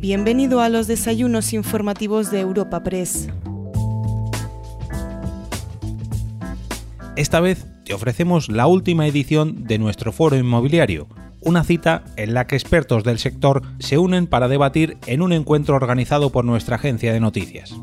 Bienvenido a los desayunos informativos de Europa Press. Esta vez te ofrecemos la última edición de nuestro foro inmobiliario, una cita en la que expertos del sector se unen para debatir en un encuentro organizado por nuestra agencia de noticias.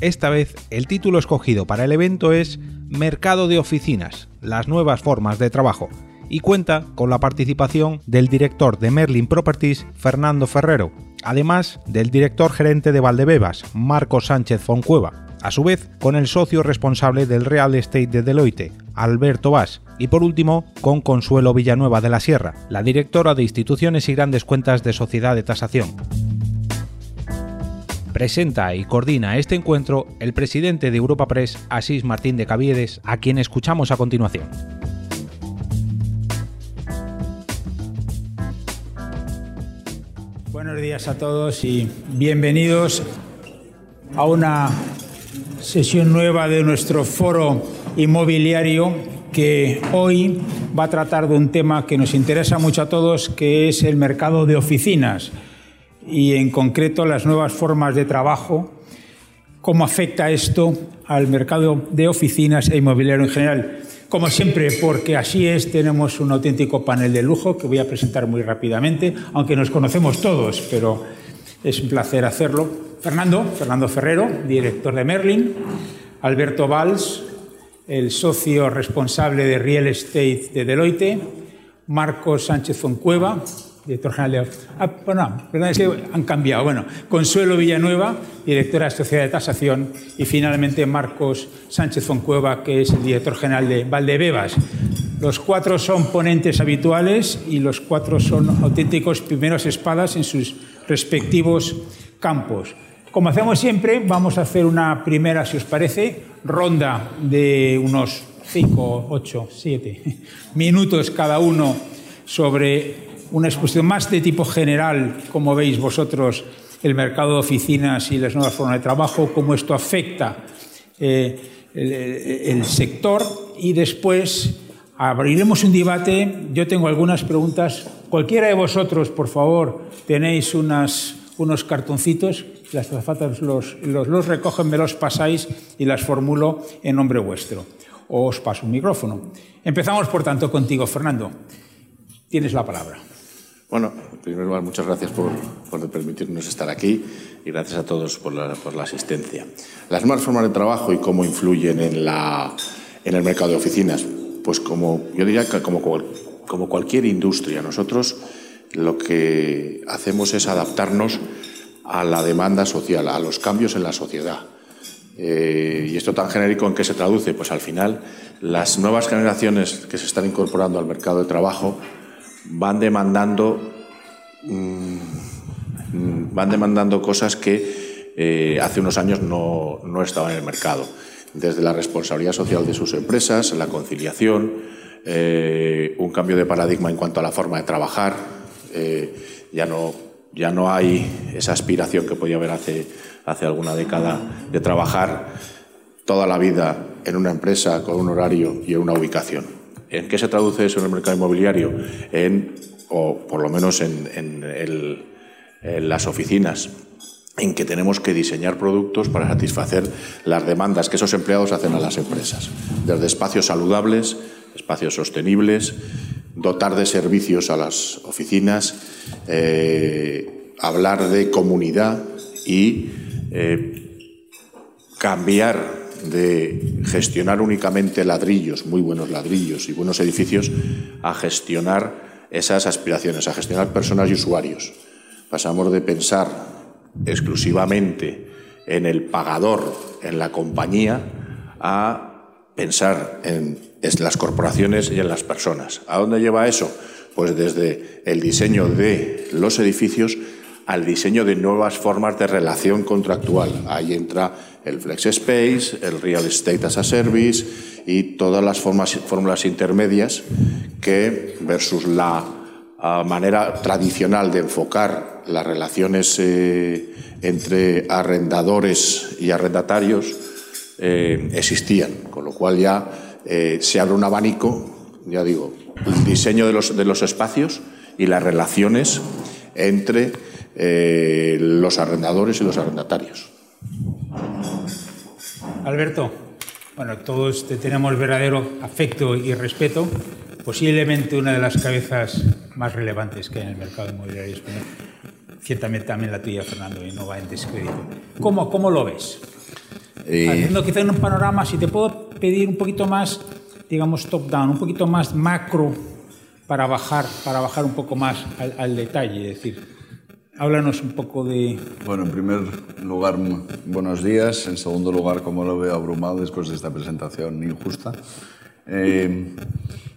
Esta vez el título escogido para el evento es Mercado de oficinas, las nuevas formas de trabajo, y cuenta con la participación del director de Merlin Properties, Fernando Ferrero, además del director gerente de Valdebebas, Marco Sánchez Foncueva, a su vez con el socio responsable del Real Estate de Deloitte, Alberto Vaz, y por último con Consuelo Villanueva de la Sierra, la directora de instituciones y grandes cuentas de Sociedad de Tasación. Presenta y coordina este encuentro el presidente de Europa Press, Asís Martín de Caviedes, a quien escuchamos a continuación. Buenos días a todos y bienvenidos a una sesión nueva de nuestro foro inmobiliario que hoy va a tratar de un tema que nos interesa mucho a todos, que es el mercado de oficinas y en concreto las nuevas formas de trabajo, cómo afecta esto al mercado de oficinas e inmobiliario en general. Como siempre, porque así es, tenemos un auténtico panel de lujo que voy a presentar muy rápidamente, aunque nos conocemos todos, pero es un placer hacerlo. Fernando, Fernando Ferrero, director de Merlin, Alberto Valls, el socio responsable de Real Estate de Deloitte, Marcos Sánchez Foncueva, director general de... Ah, bueno, perdón, es que han cambiado. Bueno, Consuelo Villanueva, directora de Sociedad de Tasación, y finalmente Marcos Sánchez Foncueva, que es el director general de Valdebebas. Los cuatro son ponentes habituales y los cuatro son auténticos primeros espadas en sus respectivos campos. Como hacemos siempre, vamos a hacer una primera, si os parece, ronda de unos 5, 8, 7 minutos cada uno sobre una exposición más de tipo general, como veis vosotros, el mercado de oficinas y las nuevas formas de trabajo, cómo esto afecta eh, el, sector y después abriremos un debate. Yo tengo algunas preguntas. Cualquiera de vosotros, por favor, tenéis unas, unos cartoncitos, las zapatas los, los, los recogen, me los pasáis y las formulo en nombre vuestro. O os paso un micrófono. Empezamos, por tanto, contigo, Fernando. Tienes la palabra. Bueno, en primer lugar, muchas gracias por, permitirnos estar aquí y gracias a todos por la, asistencia. Las nuevas formas de trabajo y cómo influyen en, la, el mercado de oficinas. Pues como yo diría que como, como cualquier industria, nosotros lo que hacemos es adaptarnos a la demanda social, a los cambios en la sociedad. Eh, y esto tan genérico en qué se traduce, pues al final las nuevas generaciones que se están incorporando al mercado de trabajo van demandando mmm, van demandando cosas que eh, hace unos años no, no, estaban en el mercado. Desde la responsabilidad social de sus empresas, la conciliación, eh, un cambio de paradigma en cuanto a la forma de trabajar. Eh, ya, no, ya no hay esa aspiración que podía haber hace, hace alguna década de trabajar toda la vida en una empresa con un horario y en una ubicación. ¿En qué se traduce eso en el mercado inmobiliario? En, o por lo menos en, las oficinas en que tenemos que diseñar productos para satisfacer las demandas que esos empleados hacen a las empresas, desde espacios saludables, espacios sostenibles, dotar de servicios a las oficinas, eh, hablar de comunidad y eh, cambiar de gestionar únicamente ladrillos, muy buenos ladrillos y buenos edificios, a gestionar esas aspiraciones, a gestionar personas y usuarios. Pasamos de pensar exclusivamente en el pagador, en la compañía, a pensar en, las corporaciones y en las personas. ¿A dónde lleva eso? Pues desde el diseño de los edificios al diseño de nuevas formas de relación contractual. Ahí entra el Flex Space, el Real Estate as a Service y todas las formas, fórmulas intermedias que, versus la uh, manera tradicional de enfocar las relaciones eh, entre arrendadores y arrendatarios, eh, existían. Con lo cual ya eh, se abre un abanico, ya digo, el diseño de los, de los espacios y las relaciones entre eh, los arrendadores y los arrendatarios. Alberto, bueno, todos te tenemos verdadero afecto y respeto, posiblemente una de las cabezas más relevantes que hay en el mercado inmobiliario español. Ciertamente también la tuya, Fernando, y no va en descrédito. ¿Cómo, cómo lo ves? Eh... Haciendo quizá en un panorama, si te puedo pedir un poquito más, digamos, top-down, un poquito más macro para bajar, para bajar un poco más al, al detalle, es decir, Háblanos un poco de... Bueno, en primer lugar, buenos días. En segundo lugar, como lo veo abrumado después de esta presentación injusta. Eh,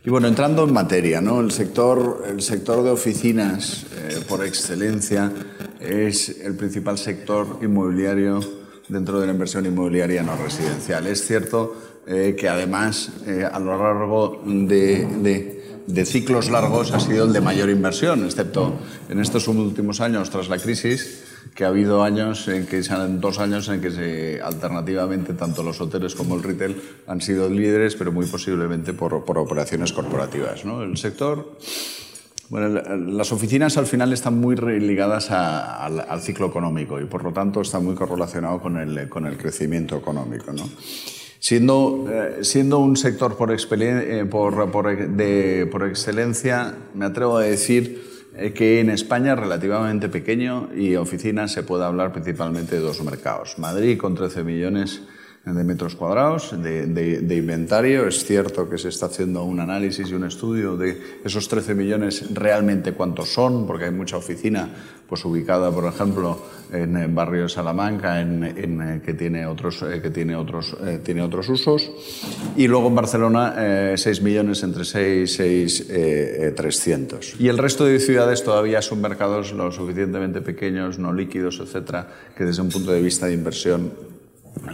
y bueno, entrando en materia, ¿no? el, sector, el sector de oficinas, eh, por excelencia, es el principal sector inmobiliario dentro de la inversión inmobiliaria no residencial. Es cierto eh, que además, eh, a lo largo de, de de ciclos largos ha sido el de mayor inversión, excepto en estos últimos años tras la crisis, que ha habido años en que dos años en que alternativamente tanto los hoteles como el retail han sido líderes, pero muy posiblemente por, por operaciones corporativas. ¿no? El sector bueno, las oficinas al final están muy ligadas al, ciclo económico y por lo tanto está muy correlacionado con el, con el crecimiento económico. ¿no? Siendo, eh, siendo un sector por, eh, por, por, de, por, excelencia, me atrevo a decir eh, que en España es relativamente pequeño y oficinas se puede hablar principalmente de dos mercados. Madrid con 13 millones de metros cuadrados de, de, inventario. Es cierto que se está haciendo un análisis y un estudio de esos 13 millones realmente cuántos son, porque hay mucha oficina pues, ubicada, por ejemplo, en el barrio de Salamanca, en, eh, que, tiene otros, eh, que tiene, otros, eh, tiene otros usos. Y luego en Barcelona, eh, 6 millones entre 6 y 6, eh, 300. Y el resto de ciudades todavía son mercados lo suficientemente pequeños, no líquidos, etcétera, que desde un punto de vista de inversión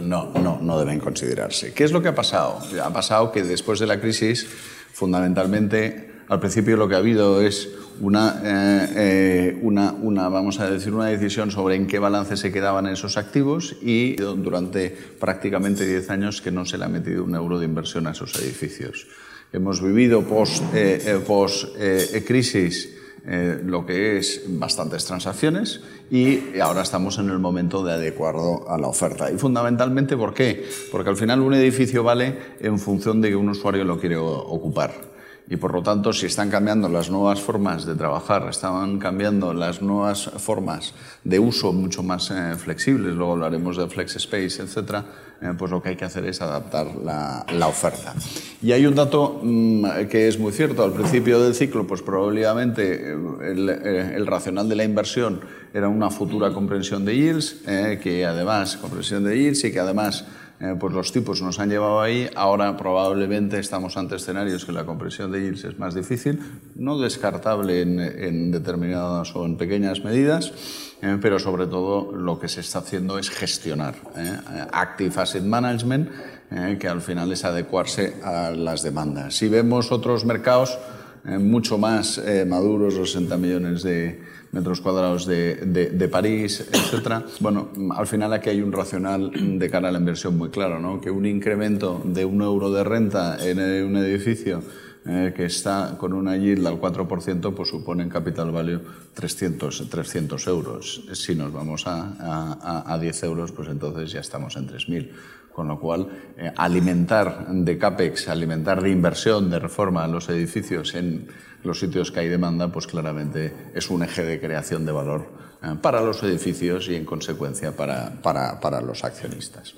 no, no, no deben considerarse. ¿Qué es lo que ha pasado? Ha pasado que después de la crisis, fundamentalmente, al principio lo que ha habido es una, eh, eh, una, una, vamos a decir, una decisión sobre en qué balance se quedaban esos activos y durante prácticamente 10 años que no se le ha metido un euro de inversión a esos edificios. Hemos vivido post, eh, eh post eh, crisis eh, lo que es bastantes transacciones y ahora estamos en el momento de adecuarlo a la oferta. Y fundamentalmente, ¿por qué? Porque al final un edificio vale en función de que un usuario lo quiere ocupar. Y por lo tanto, si están cambiando las nuevas formas de trabajar, están cambiando las nuevas formas de uso mucho más eh, flexibles, luego hablaremos de flex space, etcétera, eh, pues lo que hay que hacer es adaptar la, la oferta. Y hay un dato mmm, que es muy cierto. Al principio del ciclo, pues probablemente el, eh, el racional de la inversión era una futura comprensión de yields, que además, comprensión de yields y que además eh, pues los tipos nos han llevado ahí. Ahora probablemente estamos ante escenarios que la compresión de yields es más difícil, no descartable en, determinadas o en pequeñas medidas, eh, pero sobre todo lo que se está haciendo es gestionar. Eh, active Asset Management, eh, que al final es adecuarse a las demandas. Si vemos otros mercados mucho más maduros, los 60 millones de metros cuadrados de, de, de París, etc. Bueno, al final aquí hay un racional de cara a la inversión muy claro, ¿no? que un incremento de un euro de renta en un edificio eh, que está con una yield al 4%, pues supone en capital value 300, 300 euros. Si nos vamos a, a, a 10 euros, pues entonces ya estamos en 3.000. Con lo cual, eh, alimentar de CAPEX, alimentar de inversión, de reforma los edificios en los sitios que hay demanda, pues claramente es un eje de creación de valor eh, para los edificios y, en consecuencia, para, para, para los accionistas.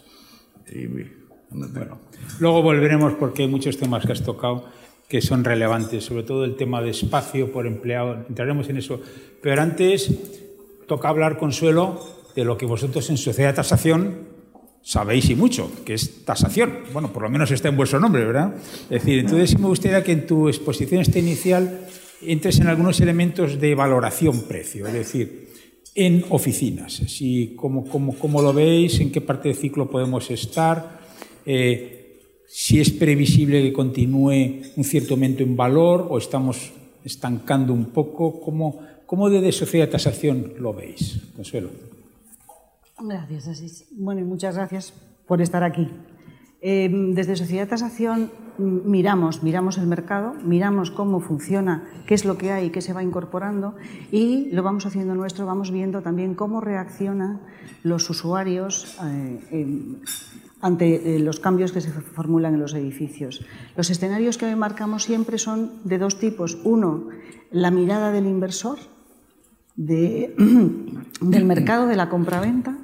Y, bueno, luego volveremos porque hay muchos temas que has tocado que son relevantes, sobre todo el tema de espacio por empleado, entraremos en eso. Pero antes toca hablar, Consuelo, de lo que vosotros en Sociedad de Tasación sabéis y mucho, que es tasación. Bueno, por lo menos está en vuestro nombre, ¿verdad? Es decir, entonces me gustaría que en tu exposición este inicial entres en algunos elementos de valoración precio, es decir, en oficinas, si, cómo, cómo, cómo lo veis, en qué parte del ciclo podemos estar, eh, si es previsible que continúe un cierto aumento en valor o estamos estancando un poco, ¿cómo, cómo desde Sociedad de Tasación lo veis? Consuelo. Gracias, Asís. Bueno, y muchas gracias por estar aquí. Em, desde Sociedad de Tasación mm, miramos, miramos el mercado, miramos cómo funciona, qué es lo que hay, qué se va incorporando y lo vamos haciendo nuestro, vamos viendo también cómo reaccionan los usuarios eh, ante eh, los cambios que se formulan en los edificios. Los escenarios que marcamos siempre son de dos tipos. Uno, la mirada del inversor, del mercado de la compraventa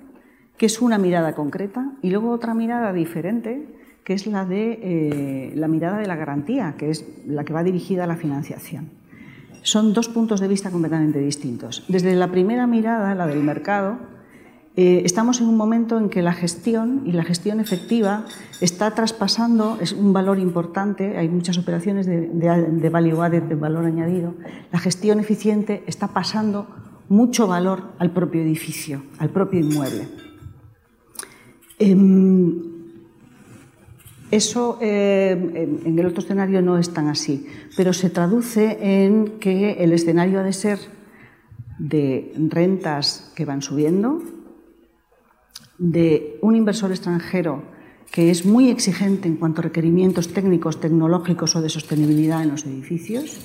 que es una mirada concreta, y luego otra mirada diferente, que es la de eh, la mirada de la garantía, que es la que va dirigida a la financiación. Son dos puntos de vista completamente distintos. Desde la primera mirada, la del mercado, eh, estamos en un momento en que la gestión y la gestión efectiva está traspasando, es un valor importante, hay muchas operaciones de, de de valor añadido. La gestión eficiente está pasando mucho valor al propio edificio, al propio inmueble. Em, eso eh, en el otro escenario no es tan así, pero se traduce en que el escenario ha de ser de rentas que van subiendo, de un inversor extranjero que es muy exigente en cuanto a requerimientos técnicos, tecnológicos o de sostenibilidad en los edificios,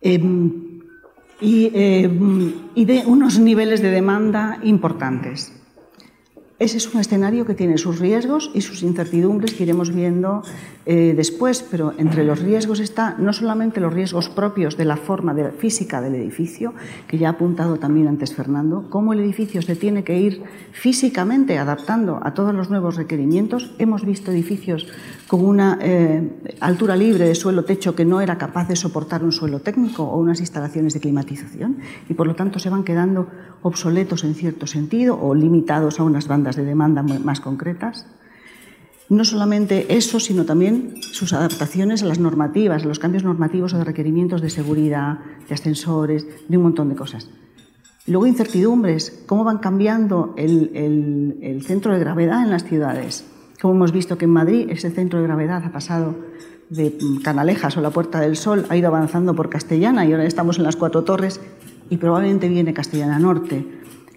em, em, y de unos niveles de demanda importantes. Ese es un escenario que tiene sus riesgos y sus incertidumbres que iremos viendo eh, después, pero entre los riesgos está no solamente los riesgos propios de la forma física del edificio, que ya ha apuntado también antes Fernando, cómo el edificio se tiene que ir físicamente adaptando a todos los nuevos requerimientos. Hemos visto edificios con una eh, altura libre de suelo-techo que no era capaz de soportar un suelo técnico o unas instalaciones de climatización y por lo tanto se van quedando obsoletos en cierto sentido o limitados a unas bandas de demanda más concretas. No solamente eso, sino también sus adaptaciones a las normativas, a los cambios normativos o de requerimientos de seguridad, de ascensores, de un montón de cosas. Luego incertidumbres, cómo van cambiando el, el centro de gravedad en las ciudades. Como hemos visto que en Madrid ese centro de gravedad ha pasado de Canalejas o la Puerta del Sol, ha ido avanzando por Castellana y ahora estamos en las Cuatro Torres y probablemente viene Castellana Norte.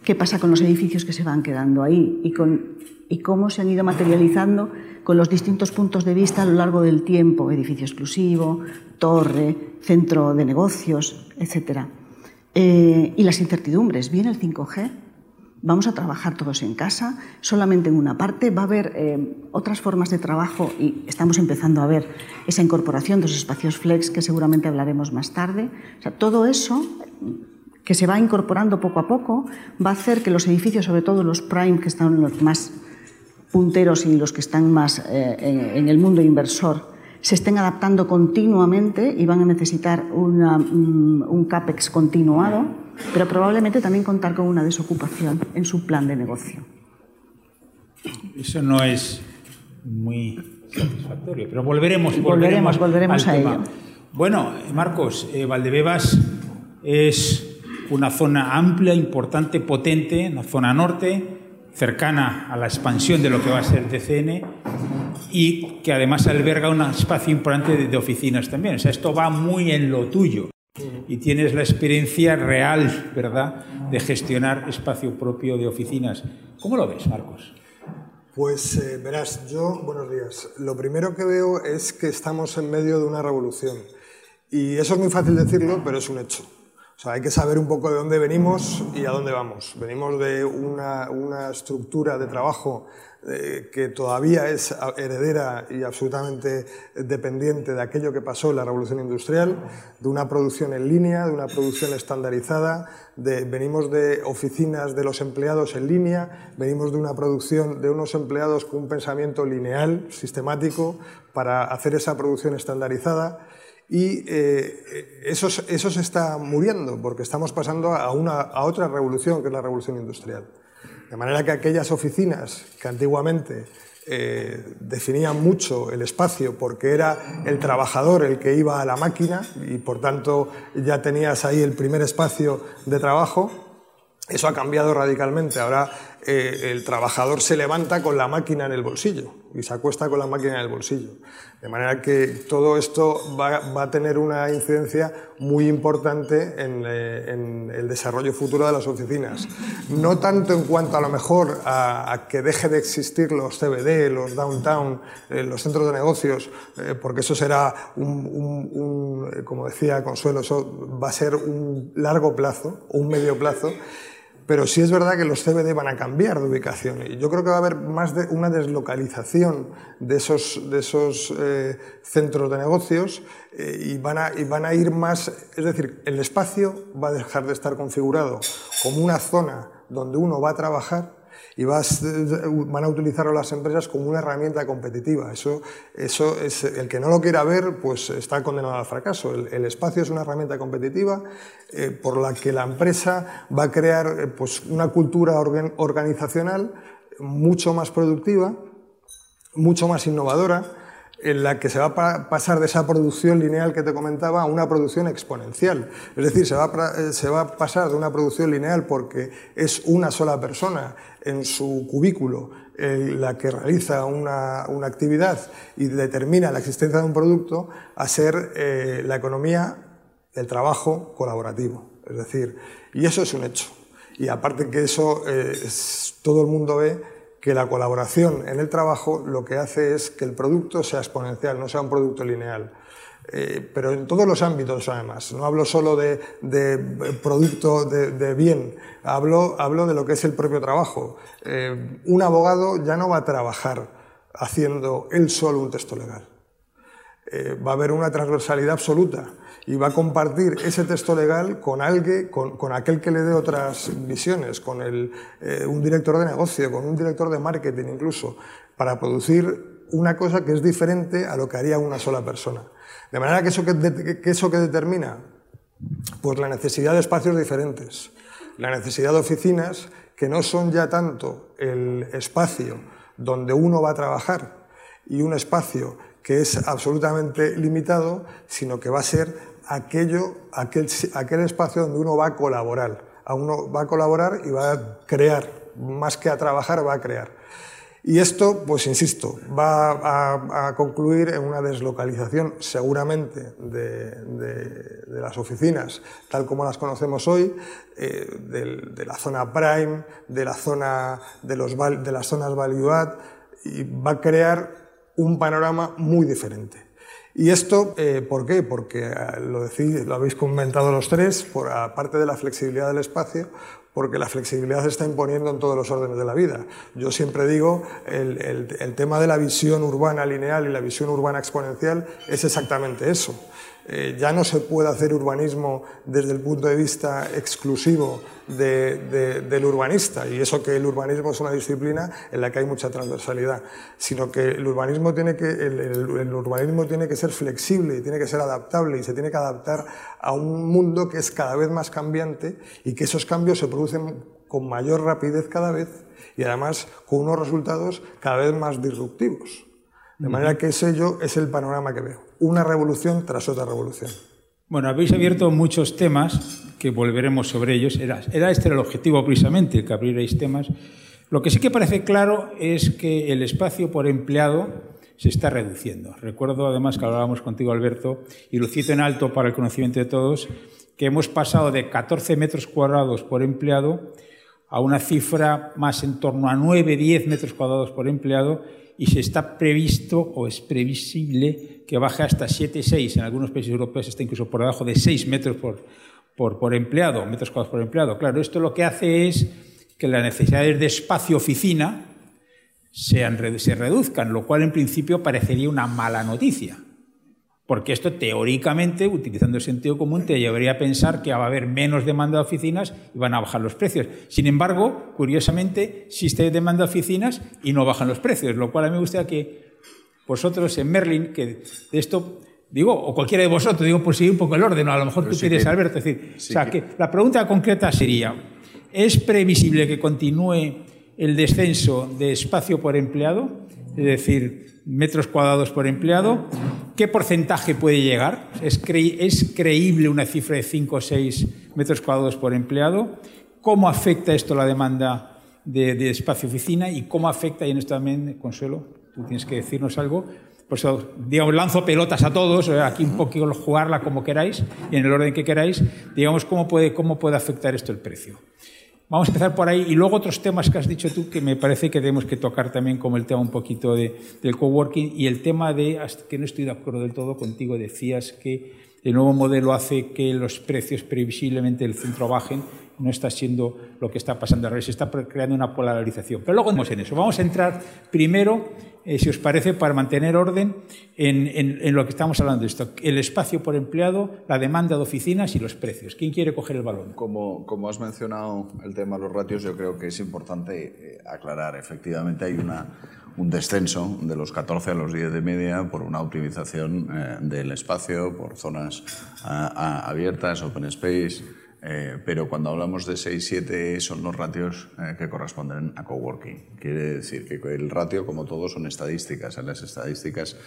¿Qué pasa con los edificios que se van quedando ahí y, con, y cómo se han ido materializando con los distintos puntos de vista a lo largo del tiempo? Edificio exclusivo, torre, centro de negocios, etc. Eh, y las incertidumbres. ¿Viene el 5G? vamos a trabajar todos en casa, solamente en una parte, va a haber eh, otras formas de trabajo y estamos empezando a ver esa incorporación de los espacios flex que seguramente hablaremos más tarde. O sea, todo eso que se va incorporando poco a poco, va a hacer que los edificios, sobre todo los prime, que están los más punteros y los que están más eh, en, el mundo inversor, se estén adaptando continuamente y van a necesitar mm, un CAPEX continuado, pero probablemente también contar con una desocupación en su plan de negocio. Eso no es muy satisfactorio, pero volveremos, volveremos, volveremos, a ello. Bueno, Marcos, eh, Valdebebas es una zona amplia, importante, potente, una zona norte, cercana a la expansión de lo que va a ser DCN y que además alberga un espacio importante de, oficinas también. O sea, esto va muy en lo tuyo y tienes la experiencia real, ¿verdad?, de gestionar espacio propio de oficinas. ¿Cómo lo ves, Marcos? Pues eh, verás, yo, buenos días. Lo primero que veo es que estamos en medio de una revolución. Y eso es muy fácil decirlo, pero es un hecho. O sea, hay que saber un poco de dónde venimos y a dónde vamos. Venimos de una, una estructura de trabajo eh, que todavía es heredera y absolutamente dependiente de aquello que pasó en la revolución industrial, de una producción en línea, de una producción estandarizada, de, venimos de oficinas de los empleados en línea, venimos de una producción de unos empleados con un pensamiento lineal, sistemático, para hacer esa producción estandarizada y eh, eso, se está muriendo porque estamos pasando a, una, a otra revolución, que es la revolución industrial. De manera que aquellas oficinas que antiguamente eh, definían mucho el espacio porque era el trabajador el que iba a la máquina y por tanto ya tenías ahí el primer espacio de trabajo, eso ha cambiado radicalmente. Ahora eh, el trabajador se levanta con la máquina en el bolsillo y se acuesta con la máquina en el bolsillo. De manera que todo esto va, a tener una incidencia muy importante eh, en, el desarrollo futuro de las oficinas. No tanto en cuanto a lo mejor a, que deje de existir los CBD, los downtown, eh, los centros de negocios, porque eso será un, como decía Consuelo, eso va a ser un largo plazo, un medio plazo, pero sí es verdad que los CBD van a cambiar de ubicación. Y yo creo que va a haber más de una deslocalización de esos, de esos eh, centros de negocios eh, y, van a, y van a ir más, es decir, el espacio va a dejar de estar configurado como una zona donde uno va a trabajar y vas, van a utilizarlo las empresas como una herramienta competitiva. Eso, eso es, el que no lo quiera ver, pues está condenado al fracaso. El, espacio es una herramienta competitiva eh, por la que la empresa va a crear eh, pues, una cultura organizacional mucho más productiva, mucho más innovadora, en la que se va a pasar de esa producción lineal que te comentaba a una producción exponencial. Es decir, se va, a, eh, se va a pasar de una producción lineal porque es una sola persona en su cubículo la que realiza una, actividad y determina la existencia de un producto a ser eh, la economía, el trabajo colaborativo. Es decir, y eso es un hecho. Y aparte que eso eh, todo el mundo ve que la colaboración en el trabajo lo que hace es que el producto sea exponencial, no sea un producto lineal. Eh, pero en todos los ámbitos además. No hablo solo de, producto de, bien, hablo, hablo de lo que es el propio trabajo. Eh, un abogado ya no va a trabajar haciendo él solo un texto legal. Eh, va a haber una transversalidad absoluta y va a compartir ese texto legal con alguien, con, aquel que le dé otras visiones, con un director de negocio, con un director de marketing incluso, para producir una cosa que es diferente a lo que haría una sola persona. De manera que eso que, eso que determina, pues la necesidad de espacios diferentes, la necesidad de oficinas que no son ya tanto el espacio donde uno va a trabajar y un espacio que es absolutamente limitado, sino que va a ser aquello, aquel, aquel espacio donde uno va a colaborar. A uno va a colaborar y va a crear, más que a trabajar, va a crear. Y esto, pues insisto, va a, concluir en una deslocalización seguramente de, las oficinas, tal como las conocemos hoy, eh, de, la zona prime, de, la zona, de, los, de las zonas value add, y va a crear un panorama muy diferente. ¿Y esto eh, por qué? Porque eh, lo, decís, lo habéis comentado los tres, por aparte de la flexibilidad del espacio, porque la flexibilidad se está imponiendo en todos los órdenes de la vida. Yo siempre digo, el, el, tema de la visión urbana lineal y la visión urbana exponencial es exactamente eso. Eh, ya no se puede hacer urbanismo desde el punto de vista exclusivo del urbanista, y eso que el urbanismo es una disciplina en la que hay mucha transversalidad, sino que el urbanismo tiene que, el, urbanismo tiene que ser flexible y tiene que ser adaptable y se tiene que adaptar a un mundo que es cada vez más cambiante y que esos cambios se producen con mayor rapidez cada vez y además con unos resultados cada vez más disruptivos. De manera que ese yo es el panorama que veo. Una revolución tras otra revolución. Bueno, habéis abierto muchos temas que volveremos sobre ellos. Era, era este el objetivo precisamente, que abrierais temas. Lo que sí que parece claro es que el espacio por empleado se está reduciendo. Recuerdo además que hablábamos contigo, Alberto, y lo cito en alto para el conocimiento de todos, que hemos pasado de 14 metros cuadrados por empleado a una cifra más en torno a 9, 10 metros cuadrados por empleado y se está previsto o es previsible que baje hasta 7, 6, en algunos países europeos está incluso por debajo de 6 metros por, por, empleado, metros cuadrados por empleado. Claro, esto lo que hace es que las necesidades de espacio-oficina se reduzcan, lo cual en principio parecería una mala noticia. Porque esto teóricamente, utilizando el sentido común, te llevaría a pensar que va a haber menos demanda de oficinas y van a bajar los precios. Sin embargo, curiosamente, existe demanda de oficinas y no bajan los precios, lo cual a mí me gustaría que vosotros en Merlin, que de esto digo, o cualquiera de vosotros, digo, por seguir un poco el orden, a lo mejor tú quieres, Alberto, decir, o sea, que la pregunta concreta sería, ¿es previsible que continúe el descenso de espacio por empleado? Es decir, metros cuadrados por empleado. ¿Qué porcentaje puede llegar? ¿Es, creíble una cifra de 5 o 6 metros cuadrados por empleado? ¿Cómo afecta esto la demanda de, espacio oficina y cómo afecta, y en esto también, Consuelo, tú tienes que decirnos algo, pues digamos, lanzo pelotas a todos, eh, aquí un poquito jugarla como queráis y en el orden que queráis, digamos, cómo puede, cómo puede afectar esto el precio. Vamos a empezar por ahí y luego otros temas que has dicho tú que me parece que tenemos que tocar también como el tema un poquito de, del coworking y el tema de, que no estoy de acuerdo del todo contigo, decías que el nuevo modelo hace que los precios previsiblemente del centro bajen no está siendo lo que está pasando revés, se está creando una polarización. Pero luego vamos en eso. Vamos a entrar primero, eh, si os parece, para mantener orden en, lo que estamos hablando de esto. El espacio por empleado, la demanda de oficinas y los precios. ¿Quién quiere coger el balón? Como, como has mencionado el tema de los ratios, yo creo que es importante eh, aclarar. Efectivamente hay una, un descenso de los 14 a los 10 de media por una optimización eh, del espacio, por zonas abiertas, open space, eh, pero cuando hablamos de 6-7 son los ratios eh, que corresponden a coworking. Quiere decir que el ratio, como todo, son estadísticas. En las estadísticas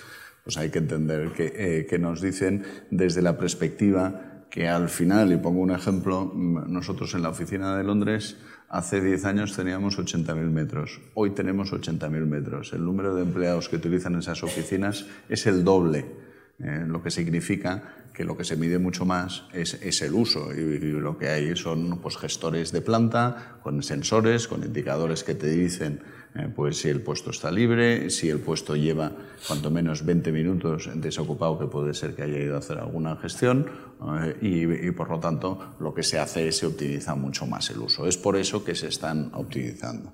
pues hay que entender que, eh, que nos dicen desde la perspectiva que al final, y pongo un ejemplo, mm, nosotros en la oficina de Londres hace 10 años teníamos 80.000 metros, hoy tenemos 80.000 metros. El número de empleados que utilizan esas oficinas es el doble, lo que significa que lo que se mide mucho más es, el uso y, lo que hay son pues, gestores de planta con sensores, con indicadores que te dicen eh, pues, si el puesto está libre, si el puesto lleva cuanto menos 20 minutos desocupado, que puede ser que haya ido a hacer alguna gestión, eh, y, por lo tanto lo que se hace es se optimiza mucho más el uso. Es por eso que se están optimizando.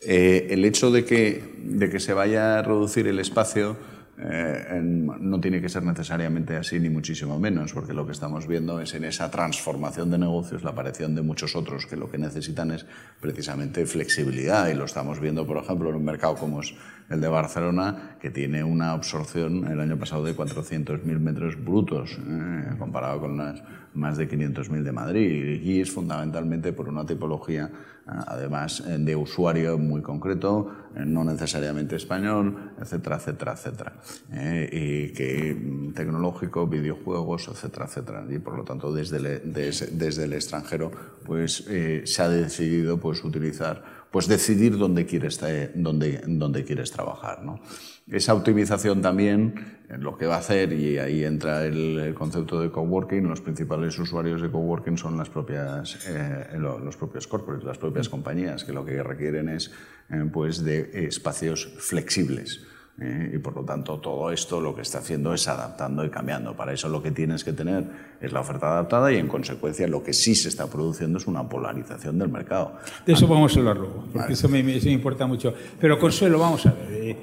Eh, el hecho de que, de que se vaya a reducir el espacio eh, no tiene que ser necesariamente así, ni muchísimo menos, porque lo que estamos viendo es en esa transformación de negocios la aparición de muchos otros que lo que necesitan es precisamente flexibilidad, y lo estamos viendo, por ejemplo, en un mercado como es el de Barcelona, que tiene una absorción el año pasado de 400.000 metros brutos, eh, comparado con las más de 500.000 de Madrid, y es fundamentalmente por una tipología además eh, de usuario muy concreto, eh, no necesariamente español, etcétera, etcétera, etcétera. Eh, y que mm, tecnológico, videojuegos, etcétera, etcétera. Y por lo tanto, desde el, desde, el extranjero, pues se ha decidido pues, utilizar, pues decidir dónde quieres, dónde, dónde quieres trabajar. ¿no? Esa optimización también lo que va a hacer, y ahí entra el, concepto de coworking, los principales usuarios de coworking son las propias, eh, los propios corporates, las propias compañías, que lo que requieren es eh, pues de espacios flexibles. Eh, y por lo tanto todo esto lo que está haciendo es adaptando y cambiando. Para eso lo que tienes que tener es la oferta adaptada y en consecuencia lo que sí se está produciendo es una polarización del mercado. De eso vamos a hablar luego, porque eso, me, eso, me, importa mucho. Pero Consuelo, vamos a ver.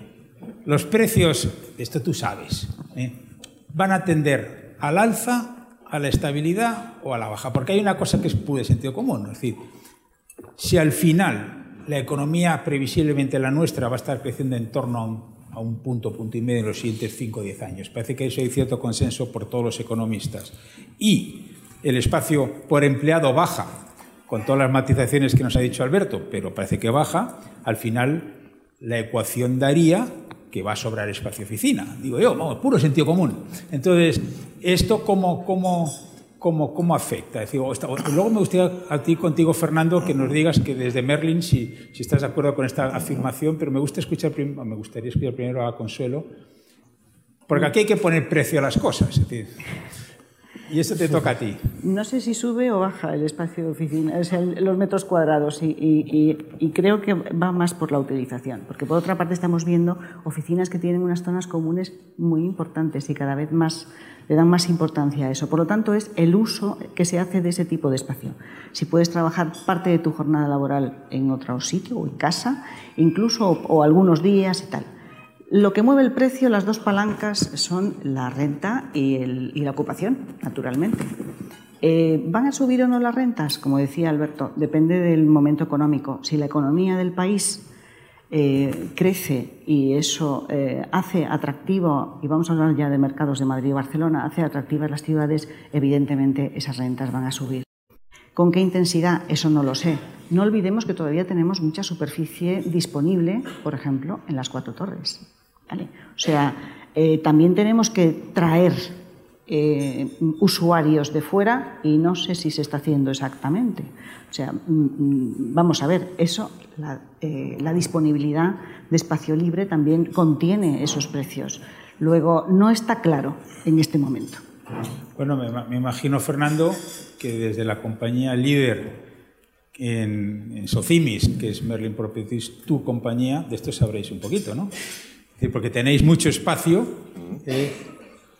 Los precios, esto tú sabes, ¿eh? van a tender al alza, a la estabilidad o a la baja, porque hay una cosa que es puro sentido común, es decir, si al final la economía previsiblemente la nuestra va a estar creciendo en torno a un, punto, punto y medio en los siguientes 5 o 10 años, parece que eso hay cierto consenso por todos los economistas, y el espacio por empleado baja, con todas las matizaciones que nos ha dicho Alberto, pero parece que baja, al final la ecuación daría que va a sobrar espacio oficina. Digo yo, vamos, puro sentido común. Entonces, ¿esto cómo, cómo, cómo, cómo afecta? Es luego me gustaría a ti, contigo, Fernando, que nos digas que desde Merlin, si, si estás de acuerdo con esta afirmación, pero me, gusta escuchar, me gustaría escuchar primero a Consuelo, porque aquí hay que poner precio a las cosas. Es decir, y eso te toca a ti. No sé si sube o baja el espacio de oficina, los metros cuadrados, y, creo que va más por la utilización, porque por otra parte estamos viendo oficinas que tienen unas zonas comunes muy importantes y cada vez más le dan más importancia a eso. Por lo tanto, es el uso que se hace de ese tipo de espacio. Si puedes trabajar parte de tu jornada laboral en otro sitio o en casa, incluso o algunos días y tal. Lo que mueve el precio, las dos palancas, son la renta y, la ocupación, naturalmente. Eh, ¿Van a subir o no las rentas? Como decía Alberto, depende del momento económico. Si la economía del país eh, crece y eso eh, hace atractivo, y vamos a hablar ya de mercados de Madrid y Barcelona, hace atractivas las ciudades, evidentemente esas rentas van a subir. ¿Con qué intensidad? Eso no lo sé. No olvidemos que todavía tenemos mucha superficie disponible, por ejemplo, en las cuatro torres. O sea, eh, también tenemos que traer eh, usuarios de fuera y no sé si se está haciendo exactamente. O sea, mm, mm, vamos a ver, eso, la, eh, la disponibilidad de espacio libre también contiene esos precios. Luego, no está claro en este momento. Bueno, me, me imagino, Fernando, que desde la compañía líder en, en, Socimis, que es Merlin Properties, tu compañía, de esto sabréis un poquito, ¿no? Porque tenéis mucho espacio. Eh,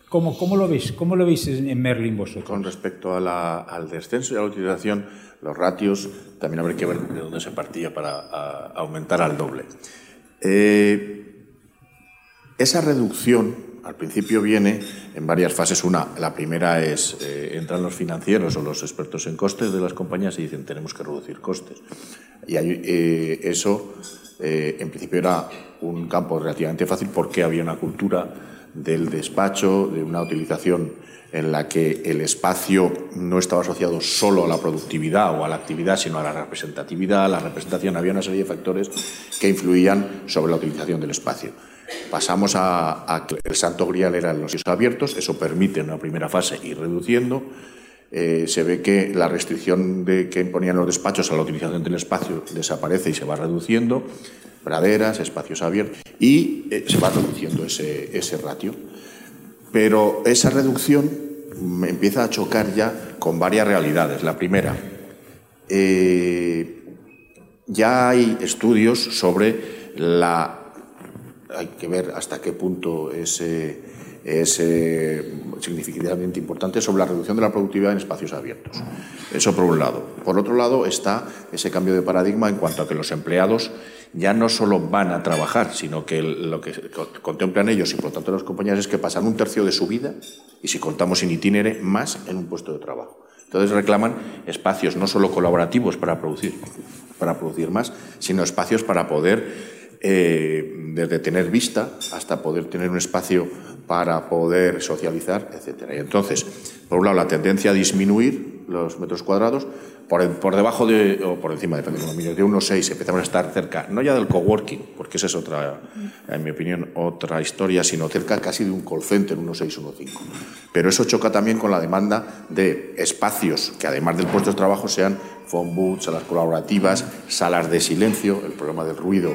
¿cómo, ¿cómo, lo veis? ¿Cómo lo veis en Merlin vosotros? Con respecto a la, al descenso y a la utilización, los ratios, también habrá que ver de dónde se partía para a, aumentar al doble. Eh, esa reducción al principio viene en varias fases. Una, la primera es, eh, entran los financieros o los expertos en costes de las compañías y dicen tenemos que reducir costes. Y hay, eh, eso, eh, en principio, era un campo relativamente fácil porque había una cultura del despacho, de una utilización en la que el espacio no estaba asociado solo a la productividad o a la actividad, sino a la representatividad. La representación había una serie de factores que influían sobre la utilización del espacio. Pasamos a, que el santo grial eran los sitios abiertos, eso permite en una primera fase ir reduciendo. Eh, se ve que la restricción de que imponían los despachos a la utilización del espacio desaparece y se va reduciendo, praderas, espacios abiertos, y eh, se va reduciendo ese, ese ratio. Pero esa reducción empieza a chocar ya con varias realidades. La primera, eh, ya hay estudios sobre la hay que ver hasta qué punto es, es significativamente importante sobre la reducción de la productividad en espacios abiertos. Eso por un lado. Por otro lado está ese cambio de paradigma en cuanto a que los empleados ya no solo van a trabajar, sino que lo que contemplan ellos y por lo tanto las compañías es que pasan un tercio de su vida, y si contamos sin itinere, más en un puesto de trabajo. Entonces reclaman espacios no solo colaborativos para producir, para producir más, sino espacios para poder eh, desde tener vista hasta poder tener un espacio para poder socializar, etc. Y entonces, por un lado, la tendencia a disminuir los metros cuadrados, por, debajo de, o por encima, depende de de 1,6 empezamos a estar cerca, no ya del coworking, porque esa es otra, en mi opinión, otra historia, sino cerca casi de un call center, 1,6, 1,5. Pero eso choca también con la demanda de espacios que, además del puesto de trabajo, sean phone booths, salas colaborativas, salas de silencio, el problema del ruido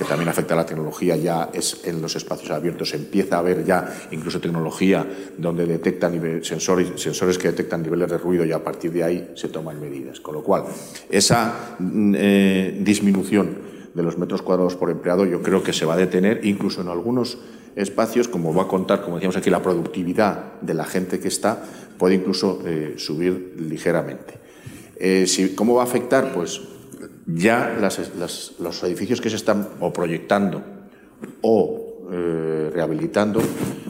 que también afecta a la tecnología, ya es en los espacios abiertos. Empieza a haber ya incluso tecnología donde detectan sensores, sensores que detectan niveles de ruido y a partir de ahí se toman medidas. Con lo cual, esa mm, eh, disminución de los metros cuadrados por empleado yo creo que se va a detener incluso en algunos espacios, como va a contar, como decíamos aquí, la productividad de la gente que está, puede incluso eh, subir ligeramente. Eh, ¿Cómo va a afectar? Pues ya los edificios que se están o proyectando o eh, rehabilitando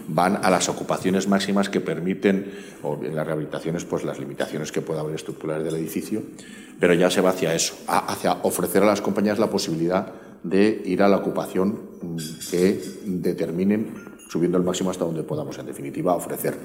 van a las ocupaciones máximas que permiten, o en las rehabilitaciones, pues las limitaciones que pueda haber estructurales del edificio, pero ya se va hacia eso, hacia ofrecer a las compañías la posibilidad de ir a la ocupación mm, que determinen, subiendo el máximo hasta donde podamos, en definitiva, ofrecer.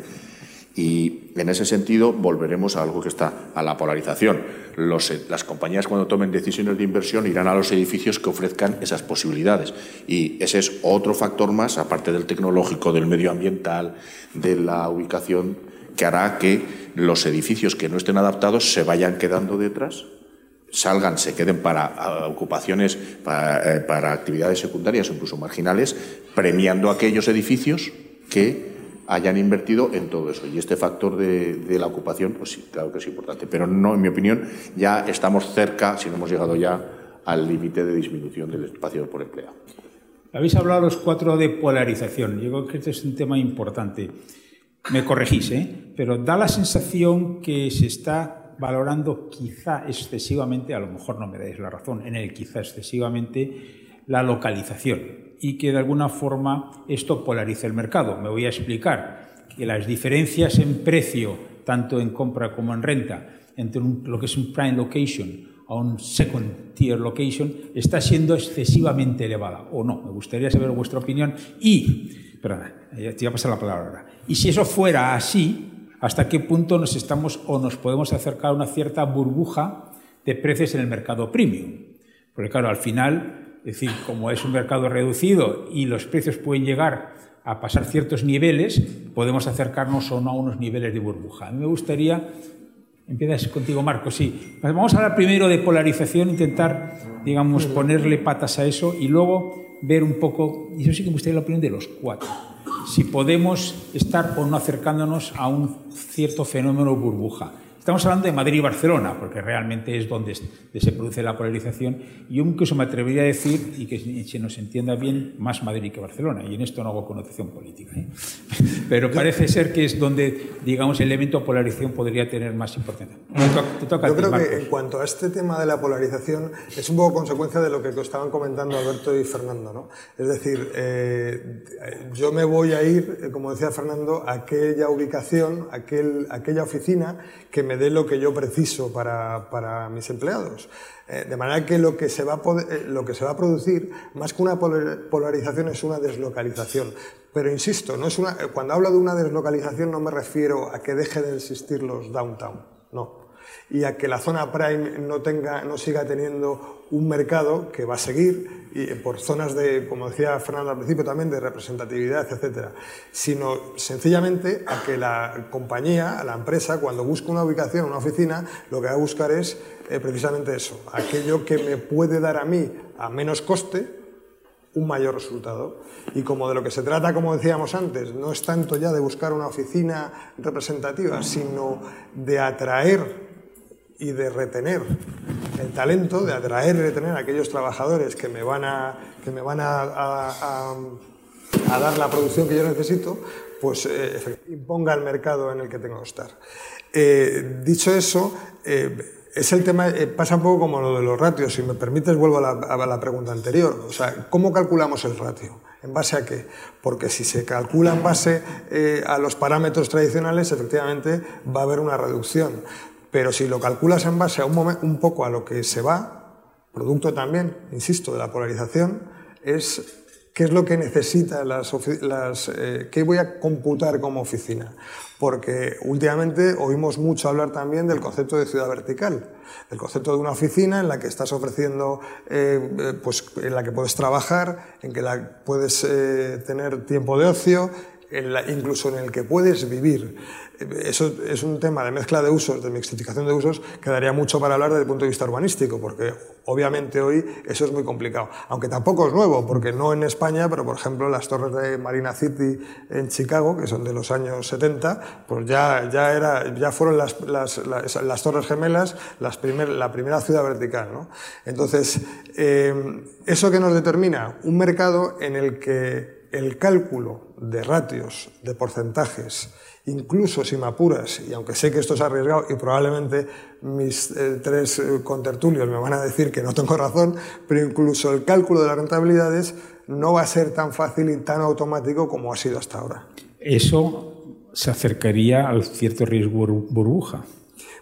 Y en ese sentido volveremos a algo que está a la polarización. las compañías cuando tomen decisiones de inversión irán a los edificios que ofrezcan esas posibilidades. Y ese es otro factor más, aparte del tecnológico, del medioambiental, de la ubicación, que hará que los edificios que no estén adaptados se vayan quedando detrás salgan, se queden para ah, ocupaciones, para, eh, para actividades secundarias incluso marginales, premiando aquellos edificios que hayan invertido en todo eso. Y este factor de, la ocupación, pues sí, claro que es importante. Pero no, en mi opinión, ya estamos cerca, si no hemos llegado ya al límite de disminución del espacio por empleado. Habéis hablado los cuatro de polarización. Yo creo que este es un tema importante. Me corregís, ¿eh? pero da la sensación que se está valorando quizá excesivamente, a lo mejor no me dais la razón, en el quizá excesivamente, la localización y que de alguna forma esto polariza el mercado. Me voy a explicar que las diferencias en precio, tanto en compra como en renta, entre lo que es un prime location a un second tier location, está siendo excesivamente elevada, o no. Me gustaría saber vuestra opinión. Y, perdón, ya te voy a pasar la palabra ahora. Y si eso fuera así, ¿hasta qué punto nos estamos o nos podemos acercar a una cierta burbuja de precios en el mercado premium? Porque claro, al final es decir, como es un mercado reducido y los precios pueden llegar a pasar ciertos niveles, podemos acercarnos o no a unos niveles de burbuja. A mí me gustaría, empiezas contigo Marco, sí, vamos a hablar primero de polarización, intentar, digamos, ponerle patas a eso y luego ver un poco, y eso sí que me gustaría la opinión de los cuatro, si podemos estar o no acercándonos a un cierto fenómeno burbuja. Estamos hablando de Madrid y Barcelona, porque realmente es donde se produce la polarización. Y yo incluso me atrevería a decir, y que se nos entienda bien, más Madrid que Barcelona. Y en esto no hago connotación política. ¿eh? Pero parece ser que es donde, digamos, el elemento polarización podría tener más importancia. Te toca, yo creo que en cuanto a este tema de la polarización, es un poco consecuencia de lo que estaban comentando Alberto y Fernando. ¿no? Es decir, eh, yo me voy a ir, como decía Fernando, a aquella ubicación, aquel, aquella oficina que me dé lo que yo preciso para, para mis empleados. Eh, de manera que lo que, se va a eh, lo que se va a producir, más que una polarización, es una deslocalización. Pero insisto, no es una, cuando hablo de una deslocalización no me refiero a que deje de existir los downtown, no. Y a que la zona prime no, tenga, no siga teniendo un mercado que va a seguir y por zonas de, como decía Fernando al principio también, de representatividad, etcétera, sino sencillamente a que la compañía, la empresa, cuando busca una ubicación, una oficina, lo que va a buscar es eh, precisamente eso, aquello que me puede dar a mí a menos coste un mayor resultado. Y como de lo que se trata, como decíamos antes, no es tanto ya de buscar una oficina representativa, sino de atraer y de retener el talento, de atraer y retener a aquellos trabajadores que me van a, que me van a, a, dar la producción que yo necesito, pues eh, imponga el mercado en el que tengo que estar. Eh, dicho eso, eh, es el tema, pasa un poco como lo de los ratios. Si me permites, vuelvo a la, a la, pregunta anterior. O sea, ¿cómo calculamos el ratio? ¿En base a qué? Porque si se calcula en base a los parámetros tradicionales, efectivamente va a haber una reducción. Pero si lo calculas en base a un, poco a lo que se va, producto también, insisto, de la polarización, es qué es lo que necesita las, las eh, qué voy a computar como oficina. Porque últimamente oímos mucho hablar también del concepto de ciudad vertical, del concepto de una oficina en la que estás ofreciendo, eh, eh, pues en la que puedes trabajar, en que puedes tener tiempo de ocio, incluso en el que puedes vivir. Eso es un tema de mezcla de usos, de mixtificación de usos, que daría mucho para hablar desde el punto de vista urbanístico, porque obviamente hoy eso es muy complicado. Aunque tampoco es nuevo, porque no en España, pero por ejemplo las torres de Marina City en Chicago, que son de los años 70, pues ya, ya, era, ya fueron las, las, las, torres gemelas las primer, la primera ciudad vertical. ¿no? Entonces, eh, ¿eso que nos determina? Un mercado en el que el cálculo de ratios, de porcentajes, incluso si me apuras, y aunque sé que esto es arriesgado y probablemente mis eh, tres eh, contertulios me van a decir que no tengo razón, pero incluso el cálculo de las rentabilidades no va a ser tan fácil y tan automático como ha sido hasta ahora. Eso se acercaría al cierto riesgo burbuja.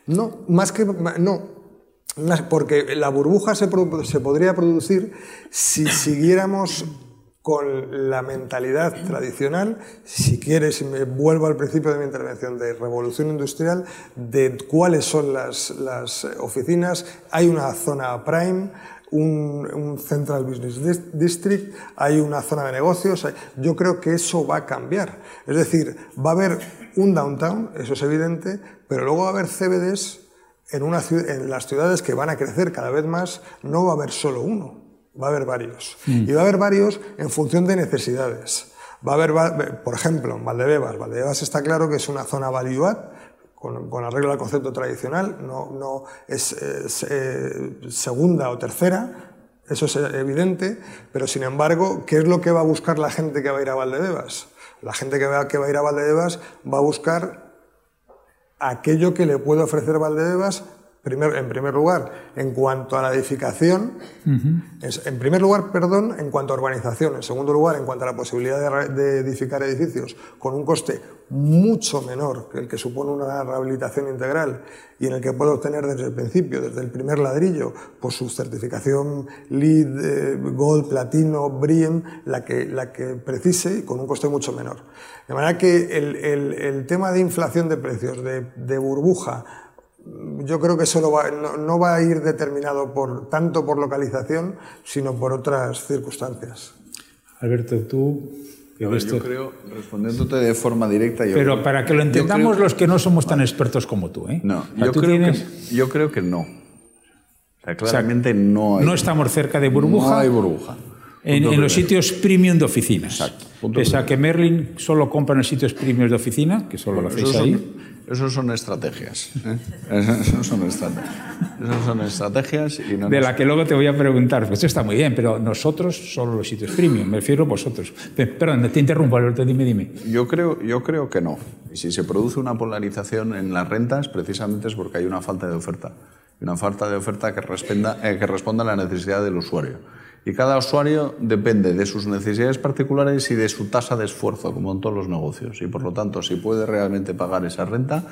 No, más que no, porque la burbuja se, se podría producir si siguiéramos con la mentalidad tradicional, si quieres, me vuelvo al principio de mi intervención de revolución industrial, de cuáles son las, las oficinas, hay una zona prime, un, un, Central Business District, hay una zona de negocios, yo creo que eso va a cambiar. Es decir, va a haber un downtown, eso es evidente, pero luego va a haber CBDs en, una, en las ciudades que van a crecer cada vez más, no va a haber solo uno Va a haber varios. Mm. Y va a haber varios en función de necesidades. Va a haber, por ejemplo, en Valdebebas. Valdebebas está claro que es una zona value con, con arreglo al concepto tradicional, no, no es, eh, segunda o tercera, eso es evidente, pero sin embargo, ¿qué es lo que va a buscar la gente que va a ir a Valdebebas? La gente que va, que va a ir a Valdebebas va a buscar aquello que le puede ofrecer Valdebebas en primer lugar, en cuanto a la edificación, en primer lugar, perdón, en cuanto a urbanización, en segundo lugar, en cuanto a la posibilidad de, edificar edificios con un coste mucho menor que el que supone una rehabilitación integral y en el que puede obtener desde el principio, desde el primer ladrillo, por su certificación LEED, eh, Gold, Platino, BREEAM, la que, la que precise y con un coste mucho menor. De manera que el, el, tema de inflación de precios, de, de burbuja, yo creo que eso no, va a ir determinado por, tanto por localización, sino por otras circunstancias. Alberto, tú yo creo, respondiéndote de forma directa... Yo Pero para que lo entendamos los que no somos tan expertos como tú, ¿eh? No, yo, creo que, yo creo que no. claramente no hay... No estamos cerca de burbuja. No hay burbuja. En, los sitios premium de oficinas. Exacto. Pese a que Merlin solo compra en los sitios premium de oficina, que solo lo hacéis ahí. Esos son estrategias. ¿eh? Esos son estrategias. Esos son estrategias y De la que luego te voy a preguntar. Pues está muy bien, pero nosotros solo los sitios premium. Me refiero a vosotros. Perdón, te interrumpo, Alberto. Dime, dime. Yo creo, yo creo que no. Y si se produce una polarización en las rentas, precisamente es porque hay una falta de oferta. Una falta de oferta que responda, eh, que responda a la necesidad del usuario. Y cada usuario depende de sus necesidades particulares y de su tasa de esfuerzo, como en todos los negocios. Y por lo tanto, si puede realmente pagar esa renta,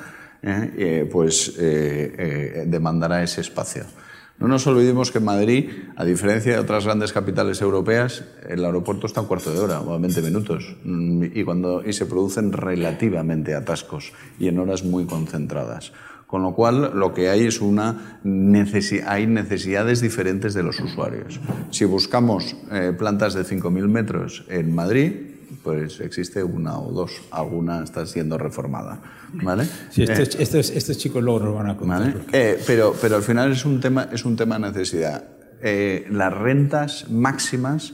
eh, eh, pues eh, demandará ese espacio. No nos olvidemos que en Madrid, a diferencia de otras grandes capitales europeas, el aeropuerto está un cuarto de hora o 20 minutos mm, y, cuando, y se producen relativamente atascos y en horas muy concentradas. Con lo cual, lo que hay es una hay necesidades diferentes de los usuarios. Si buscamos eh, plantas de 5.000 metros en Madrid, pues existe una o dos. Alguna está siendo reformada. ¿vale? Sí, estos, eh, estos, estos, chicos luego nos van a contar. Eh, pero, pero al final es un tema, es un tema de necesidad. las rentas máximas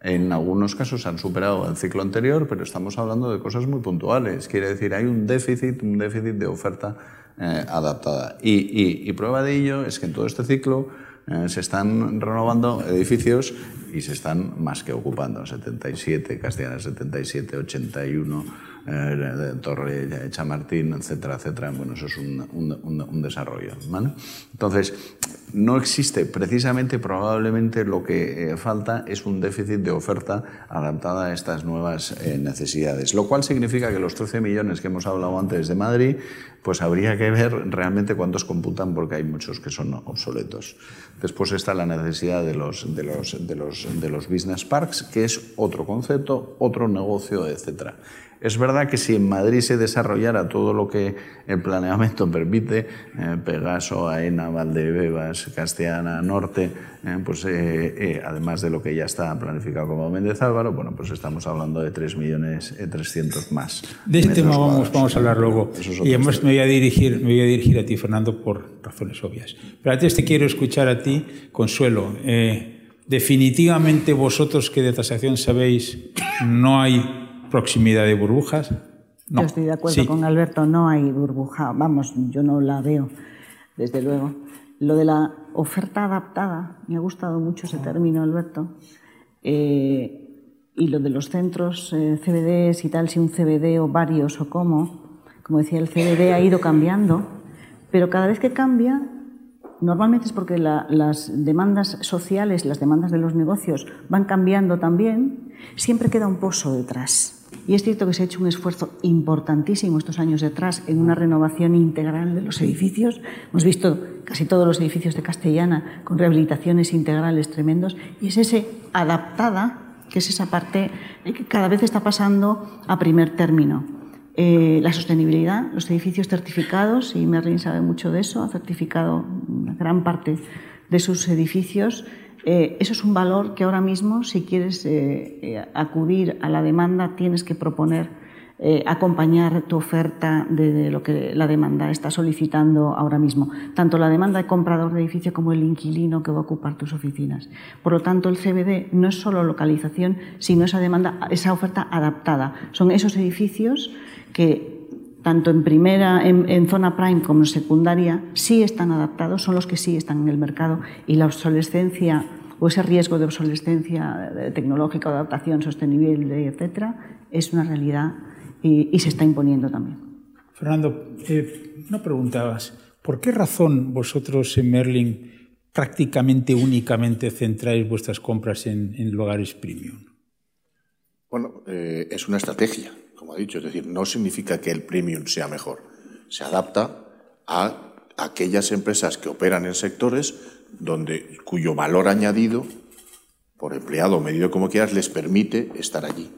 en algunos casos han superado el ciclo anterior, pero estamos hablando de cosas muy puntuales. Quiere decir, hay un déficit, un déficit de oferta eh, adaptada. Y, prueba de ello es que en todo este ciclo eh, se están renovando edificios y se están más que ocupando. 77, Castellana 77, 81, eh, Torre Chamartín, etcétera, etcétera. Bueno, eso es un, un, desarrollo. Entonces, no existe, precisamente, probablemente lo que eh, falta es un déficit de oferta adaptada a estas nuevas eh, necesidades, lo cual significa que los 13 millones que hemos hablado antes de Madrid, pues habría que ver realmente cuántos computan porque hay muchos que son obsoletos. Después está la necesidad de los, de los, de los, de los business parks, que es otro concepto, otro negocio, etcétera. Es verdad que si en Madrid se desarrollara todo lo que el planeamiento permite, eh, Pegaso, Aena, Valdebebas, Castellana, Norte, eh, pues eh, además de lo que ya está planificado como Méndez Álvaro, bueno, pues estamos hablando de 3 millones 300 más. De este tema vamos, vamos a hablar luego. Y además me voy, a dirigir, me voy a dirigir a ti, Fernando, por razones obvias. Pero antes te quiero escuchar a ti, Consuelo. definitivamente vosotros que de tasación sabéis, no hay proximidad de burbujas? No. Yo estoy de acuerdo con Alberto, no hay burbuja, vamos, yo no la veo, desde luego. Lo de la oferta adaptada, me ha gustado mucho ese término, Alberto. Eh, y lo de los centros eh, CBDs y tal, si un CBD o varios o cómo, como decía, el CBD ha ido cambiando, pero cada vez que cambia, normalmente es porque las demandas sociales, las demandas de los negocios van cambiando también, siempre queda un pozo detrás. Y es cierto que se ha hecho un esfuerzo importantísimo estos años detrás en una renovación integral de los edificios. Hemos visto casi todos los edificios de Castellana con rehabilitaciones integrales tremendos. Y es ese adaptada, que es esa parte que cada vez está pasando a primer término. Eh, la sostenibilidad, los edificios certificados, y Merlin sabe mucho de eso, ha certificado gran parte de sus edificios eh, eso es un valor que ahora mismo, si quieres eh, eh, acudir a la demanda, tienes que proponer acompañar tu oferta de, lo que la demanda está solicitando ahora mismo, tanto la demanda de comprador de edificio como el inquilino que va a ocupar tus oficinas. Por lo tanto, el CBD no es solo localización, sino esa demanda, esa oferta adaptada. Son esos edificios que tanto en primera, en, en, zona prime como en secundaria, sí están adaptados, son los que sí están en el mercado y la obsolescencia o ese riesgo de obsolescencia tecnológica, adaptación sostenible, etcétera, es una realidad y, se está imponiendo también. Fernando, eh, una pregunta ¿Por qué razón vosotros en Merlin prácticamente únicamente centráis vuestras compras en, lugares premium? Bueno, eh, es una estrategia, como he dicho, es decir, no significa que el premium sea mejor. Se adapta a aquellas empresas que operan en sectores donde, cuyo valor añadido, por empleado o medido como quieras, les permite estar allí.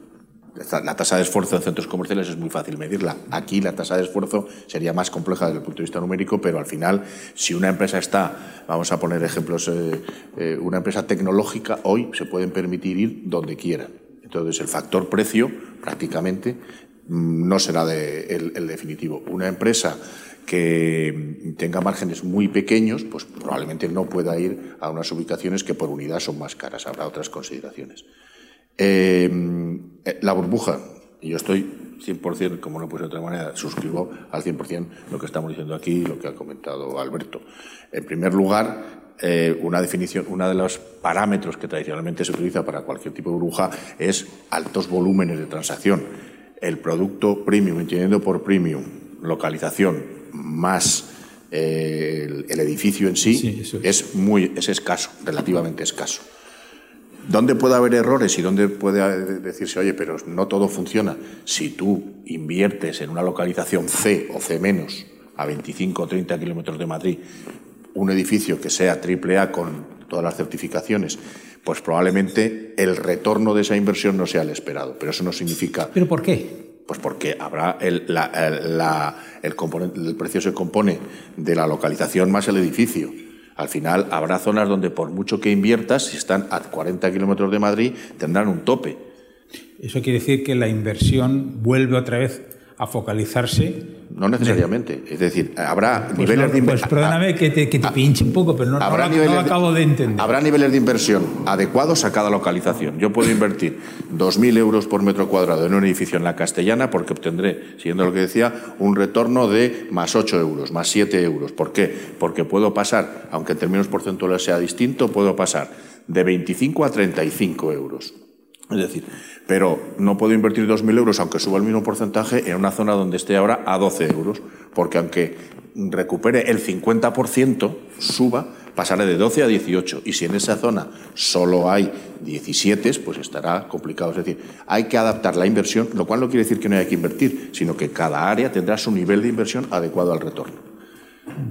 La tasa de esfuerzo en centros comerciales es muy fácil medirla. Aquí la tasa de esfuerzo sería más compleja desde el punto de vista numérico, pero al final, si una empresa está, vamos a poner ejemplos, eh, eh, una empresa tecnológica, hoy se pueden permitir ir donde quieran. Entonces, el factor precio prácticamente mm, no será el, definitivo. Una empresa que tenga márgenes muy pequeños, pues probablemente no pueda ir a unas ubicaciones que por unidad son más caras. Habrá otras consideraciones. Eh, la burbuja, yo estoy 100%, como no puede ser de otra manera, suscribo al 100% lo que estamos diciendo aquí y lo que ha comentado Alberto. En primer lugar, eh, una definición, uno de los parámetros que tradicionalmente se utiliza para cualquier tipo de burbuja es altos volúmenes de transacción. El producto premium, entendiendo por premium, localización más eh, el, edificio en sí, es. muy es escaso, relativamente escaso. ¿Dónde puede haber errores y dónde puede decirse, oye, pero no todo funciona? Si tú inviertes en una localización C o C menos a 25 o 30 kilómetros de Madrid, un edificio que sea triple A con todas las certificaciones, pues probablemente el retorno de esa inversión no sea el esperado. Pero eso no significa. ¿Pero por qué? Pues porque habrá el, el, componente, el precio se compone de la localización más el edificio. Al final habrá zonas donde por mucho que inviertas, si están a 40 kilómetros de Madrid, tendrán un tope. Eso quiere decir que la inversión vuelve otra vez a focalizarse. No necesariamente. Es decir, habrá pues niveles de inversión. Pues perdóname que te, que te pinche un poco, pero no, habrá no, lo acabo de entender. Habrá niveles de inversión adecuados a cada localización. Yo puedo invertir 2.000 euros por metro cuadrado en un edificio en la Castellana porque obtendré, siguiendo lo que decía, un retorno de más 8 euros, más 7 euros. ¿Por qué? Porque puedo pasar, aunque en términos porcentuales sea distinto, puedo pasar de 25 a 35 euros. Es decir, pero no puedo invertir 2.000 euros, aunque suba el mismo porcentaje, en una zona donde esté ahora a 12 euros, porque aunque recupere el 50%, suba, pasaré de 12 a 18. Y si en esa zona solo hay 17, pues estará complicado. Es decir, hay que adaptar la inversión, lo cual no quiere decir que no haya que invertir, sino que cada área tendrá su nivel de inversión adecuado al retorno.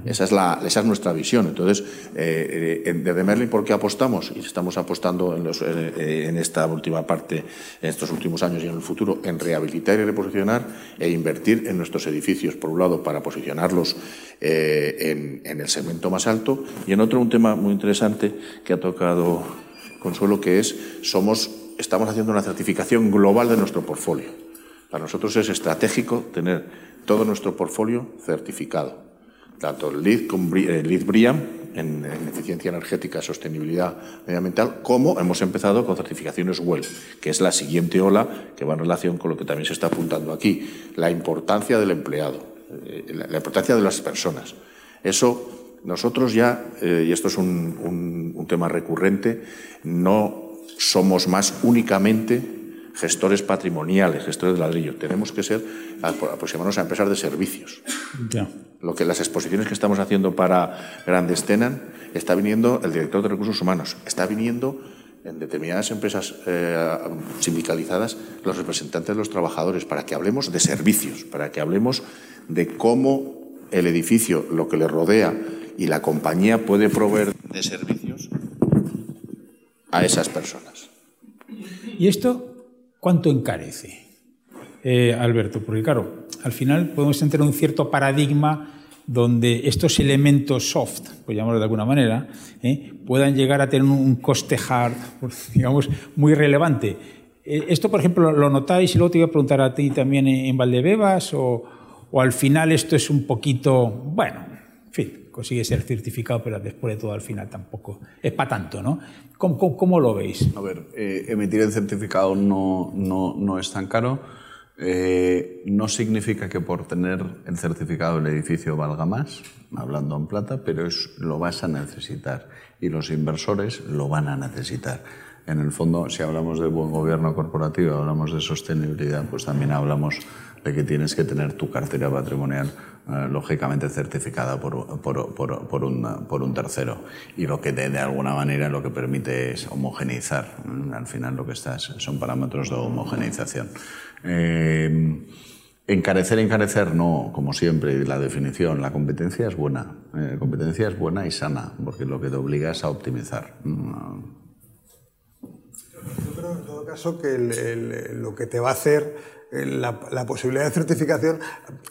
Esa es, la, esa es nuestra visión. Entonces, eh, eh desde Merlin, ¿por qué apostamos? Y estamos apostando en, eh, en, esta última parte, en estos últimos años y en el futuro, en rehabilitar y reposicionar e invertir en nuestros edificios, por un lado, para posicionarlos eh, en, el segmento más alto, y en otro, un tema muy interesante que ha tocado Consuelo, que es, somos, estamos haciendo una certificación global de nuestro portfolio. Para nosotros es estratégico tener todo nuestro portfolio certificado tanto el LEED, eh, BRIAM en, eficiencia energética, sostenibilidad medioambiental, como hemos empezado con certificaciones WELL, que es la siguiente ola que va en relación con lo que también se está apuntando aquí, la importancia del empleado, eh, la, importancia de las personas. Eso nosotros ya, eh, y esto es un, un tema recurrente, no somos más únicamente gestores patrimoniales, gestores de ladrillo. Tenemos que ser, aproximarnos a empresas de servicios. Lo que las exposiciones que estamos haciendo para Grandes Tenan, está viniendo el director de recursos humanos, está viniendo en determinadas empresas eh, sindicalizadas los representantes de los trabajadores para que hablemos de servicios, para que hablemos de cómo el edificio, lo que le rodea y la compañía puede proveer de servicios a esas personas. Y esto ¿Cuánto encarece, eh, Alberto? Porque claro, al final podemos entrar en un cierto paradigma donde estos elementos soft, por llamarlo de alguna manera, eh, puedan llegar a tener un coste hard, digamos, muy relevante. Eh, ¿Esto, por ejemplo, lo notáis? Y luego te iba a preguntar a ti también en Valdebebas, o, o al final esto es un poquito, bueno, en fin, consigue ser certificado, pero después de todo al final tampoco es para tanto, ¿no? ¿Cómo, lo veis? A ver, eh, emitir el certificado no, no, no es tan caro. Eh, no significa que por tener el certificado el edificio valga más, hablando en plata, pero es, lo vas a necesitar y los inversores lo van a necesitar. En el fondo, si hablamos de buen gobierno corporativo, hablamos de sostenibilidad, pues también hablamos de que tienes que tener tu cartera patrimonial lógicamente certificada por, por, por, un, por un tercero. Y lo que de, alguna manera lo que permite es homogeneizar. Al final lo que estás son parámetros de homogeneización. Eh, encarecer, encarecer, no, como siempre, la definición, la competencia es buena. Eh, competencia es buena y sana, porque lo que te obliga es a optimizar. Yo creo, en todo caso, que lo que te va a hacer eh, la, posibilidad de certificación.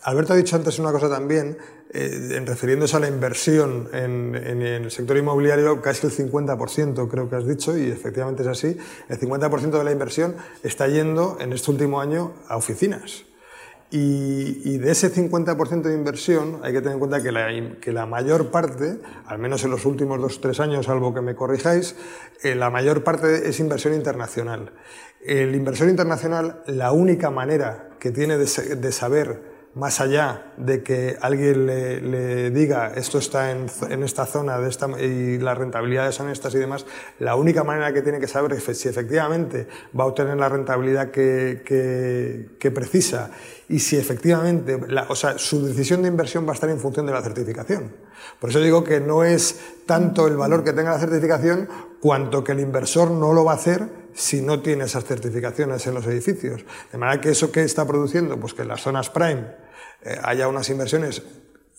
Alberto ha dicho antes una cosa también, eh, en refiriéndose a la inversión en, el sector inmobiliario, casi el 50% creo que has dicho, y efectivamente es así, el 50% de la inversión está yendo en este último año a oficinas. Y, de ese 50% de inversión hay que tener en cuenta que la, que la, mayor parte, al menos en los últimos dos o tres años, salvo que me corrijáis, eh, la mayor parte es inversión internacional. El inversor internacional, la única manera que tiene de, saber más allá de que alguien le, diga esto está en, esta zona y las rentabilidades son estas y demás, la única manera que tiene que saber es si efectivamente va a obtener la rentabilidad que, que, precisa y si efectivamente, o sea, su decisión de inversión va a estar en función de la certificación. Por eso digo que no es tanto el valor que tenga la certificación cuanto que el inversor no lo va a hacer si no tiene esas certificaciones en los edificios. De manera que eso que está produciendo, pues que en las zonas prime eh, haya unas inversiones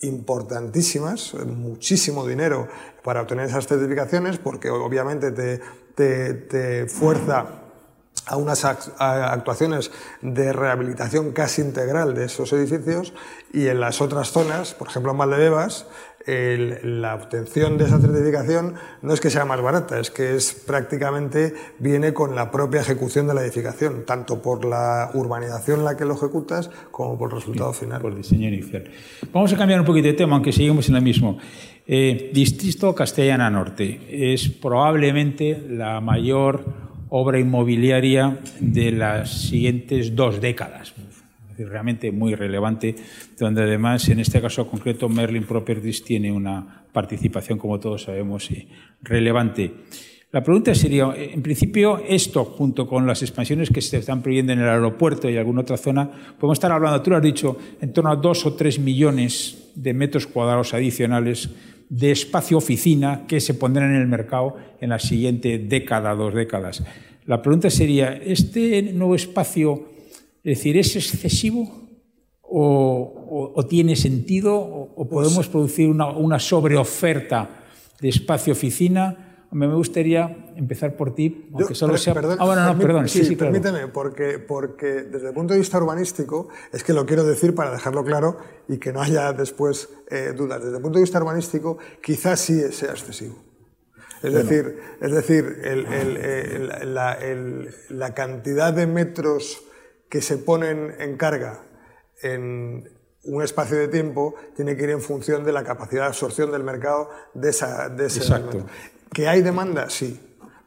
importantísimas, muchísimo dinero para obtener esas certificaciones, porque obviamente te, te, te fuerza a unas actuaciones de rehabilitación casi integral de esos edificios y en las otras zonas, por ejemplo en Valdebebas, la obtención de esa certificación no es que sea más barata, es que es prácticamente viene con la propia ejecución de la edificación, tanto por la urbanización en la que lo ejecutas como por el resultado final. Por el diseño inicial. Vamos a cambiar un poquito de tema, aunque seguimos en la mismo. Eh, Distrito Castellana Norte es probablemente la mayor obra inmobiliaria de las siguientes dos décadas realmente muy relevante, donde además, en este caso concreto, Merlin Properties tiene una participación, como todos sabemos, eh, relevante. La pregunta sería, en principio, esto, junto con las expansiones que se están previendo en el aeropuerto y alguna otra zona, podemos estar hablando, tú lo has dicho, en torno a dos o tres millones de metros cuadrados adicionales de espacio oficina que se pondrán en el mercado en la siguiente década, dos décadas. La pregunta sería, ¿este nuevo espacio es decir, ¿es excesivo o, tiene sentido o, podemos producir una, sobreoferta de espacio-oficina? Me gustaría empezar por ti, aunque solo sea... Perdón, ah, bueno, no, perdón. Sí, sí, permíteme, porque, porque desde el punto de vista urbanístico, es que lo quiero decir para dejarlo claro y que no haya después eh, dudas. Desde el punto de vista urbanístico, quizás sí sea excesivo. Es decir, es decir la, cantidad de metros que se ponen en carga en un espacio de tiempo tiene que ir en función de la capacidad de absorción del mercado de, esa, de ese Exacto. ¿Que hay demanda? Sí.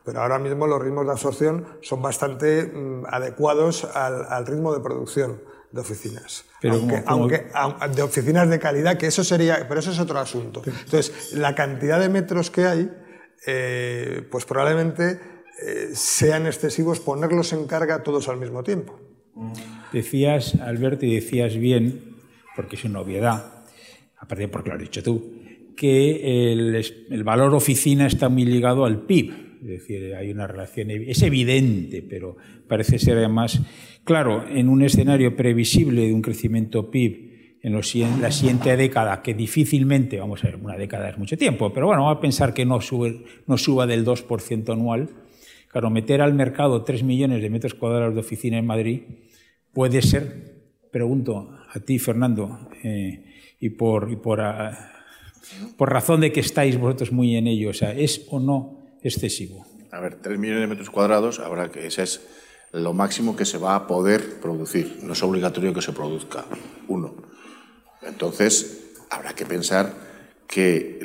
Pero ahora mismo los ritmos de absorción son bastante mm, adecuados al, ritmo de producción de oficinas. Pero aunque, de oficinas de calidad, que eso sería, pero eso es otro asunto. Entonces, la cantidad de metros que hay, eh, pues probablemente eh, sean excesivos ponerlos en carga todos al mismo tiempo. Decías, Alberto, y decías bien, porque es una obviedad, aparte porque lo has dicho tú, que el, valor oficina está muy ligado al PIB. Es decir, hay una relación, es evidente, pero parece ser además, claro, en un escenario previsible de un crecimiento PIB en, la siguiente década, que difícilmente, vamos a ver, una década es mucho tiempo, pero bueno, vamos a pensar que no, sube, no suba del 2% anual, Claro, meter al mercado 3 millones de metros cuadrados de oficina en Madrid puede ser, pregunto a ti, Fernando, eh, y, por, por, ah, por razón de que estáis vosotros muy en ello, o sea, ¿es o no excesivo? A ver, 3 millones de metros cuadrados, habrá que ese es lo máximo que se va a poder producir. No es obligatorio que se produzca uno. Entonces, habrá que pensar que,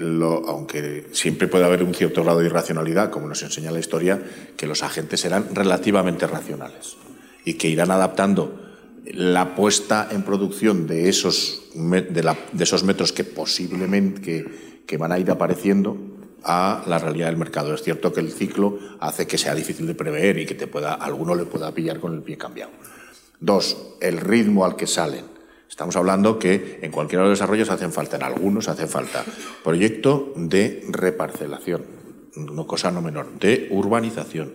aunque siempre puede haber un cierto grado de irracionalidad, como nos enseña la historia, que los agentes serán relativamente racionales y que irán adaptando la puesta en producción de esos, de, esos metros que posiblemente que, van a ir apareciendo a la realidad del mercado. Es cierto que el ciclo hace que sea difícil de prever y que te pueda, alguno le pueda pillar con el pie cambiado. Dos, el ritmo al que salen. Estamos hablando que en cualquiera de los desarrollos hacen falta, en algunos hace falta proyecto de reparcelación, no cosa no menor, de urbanización,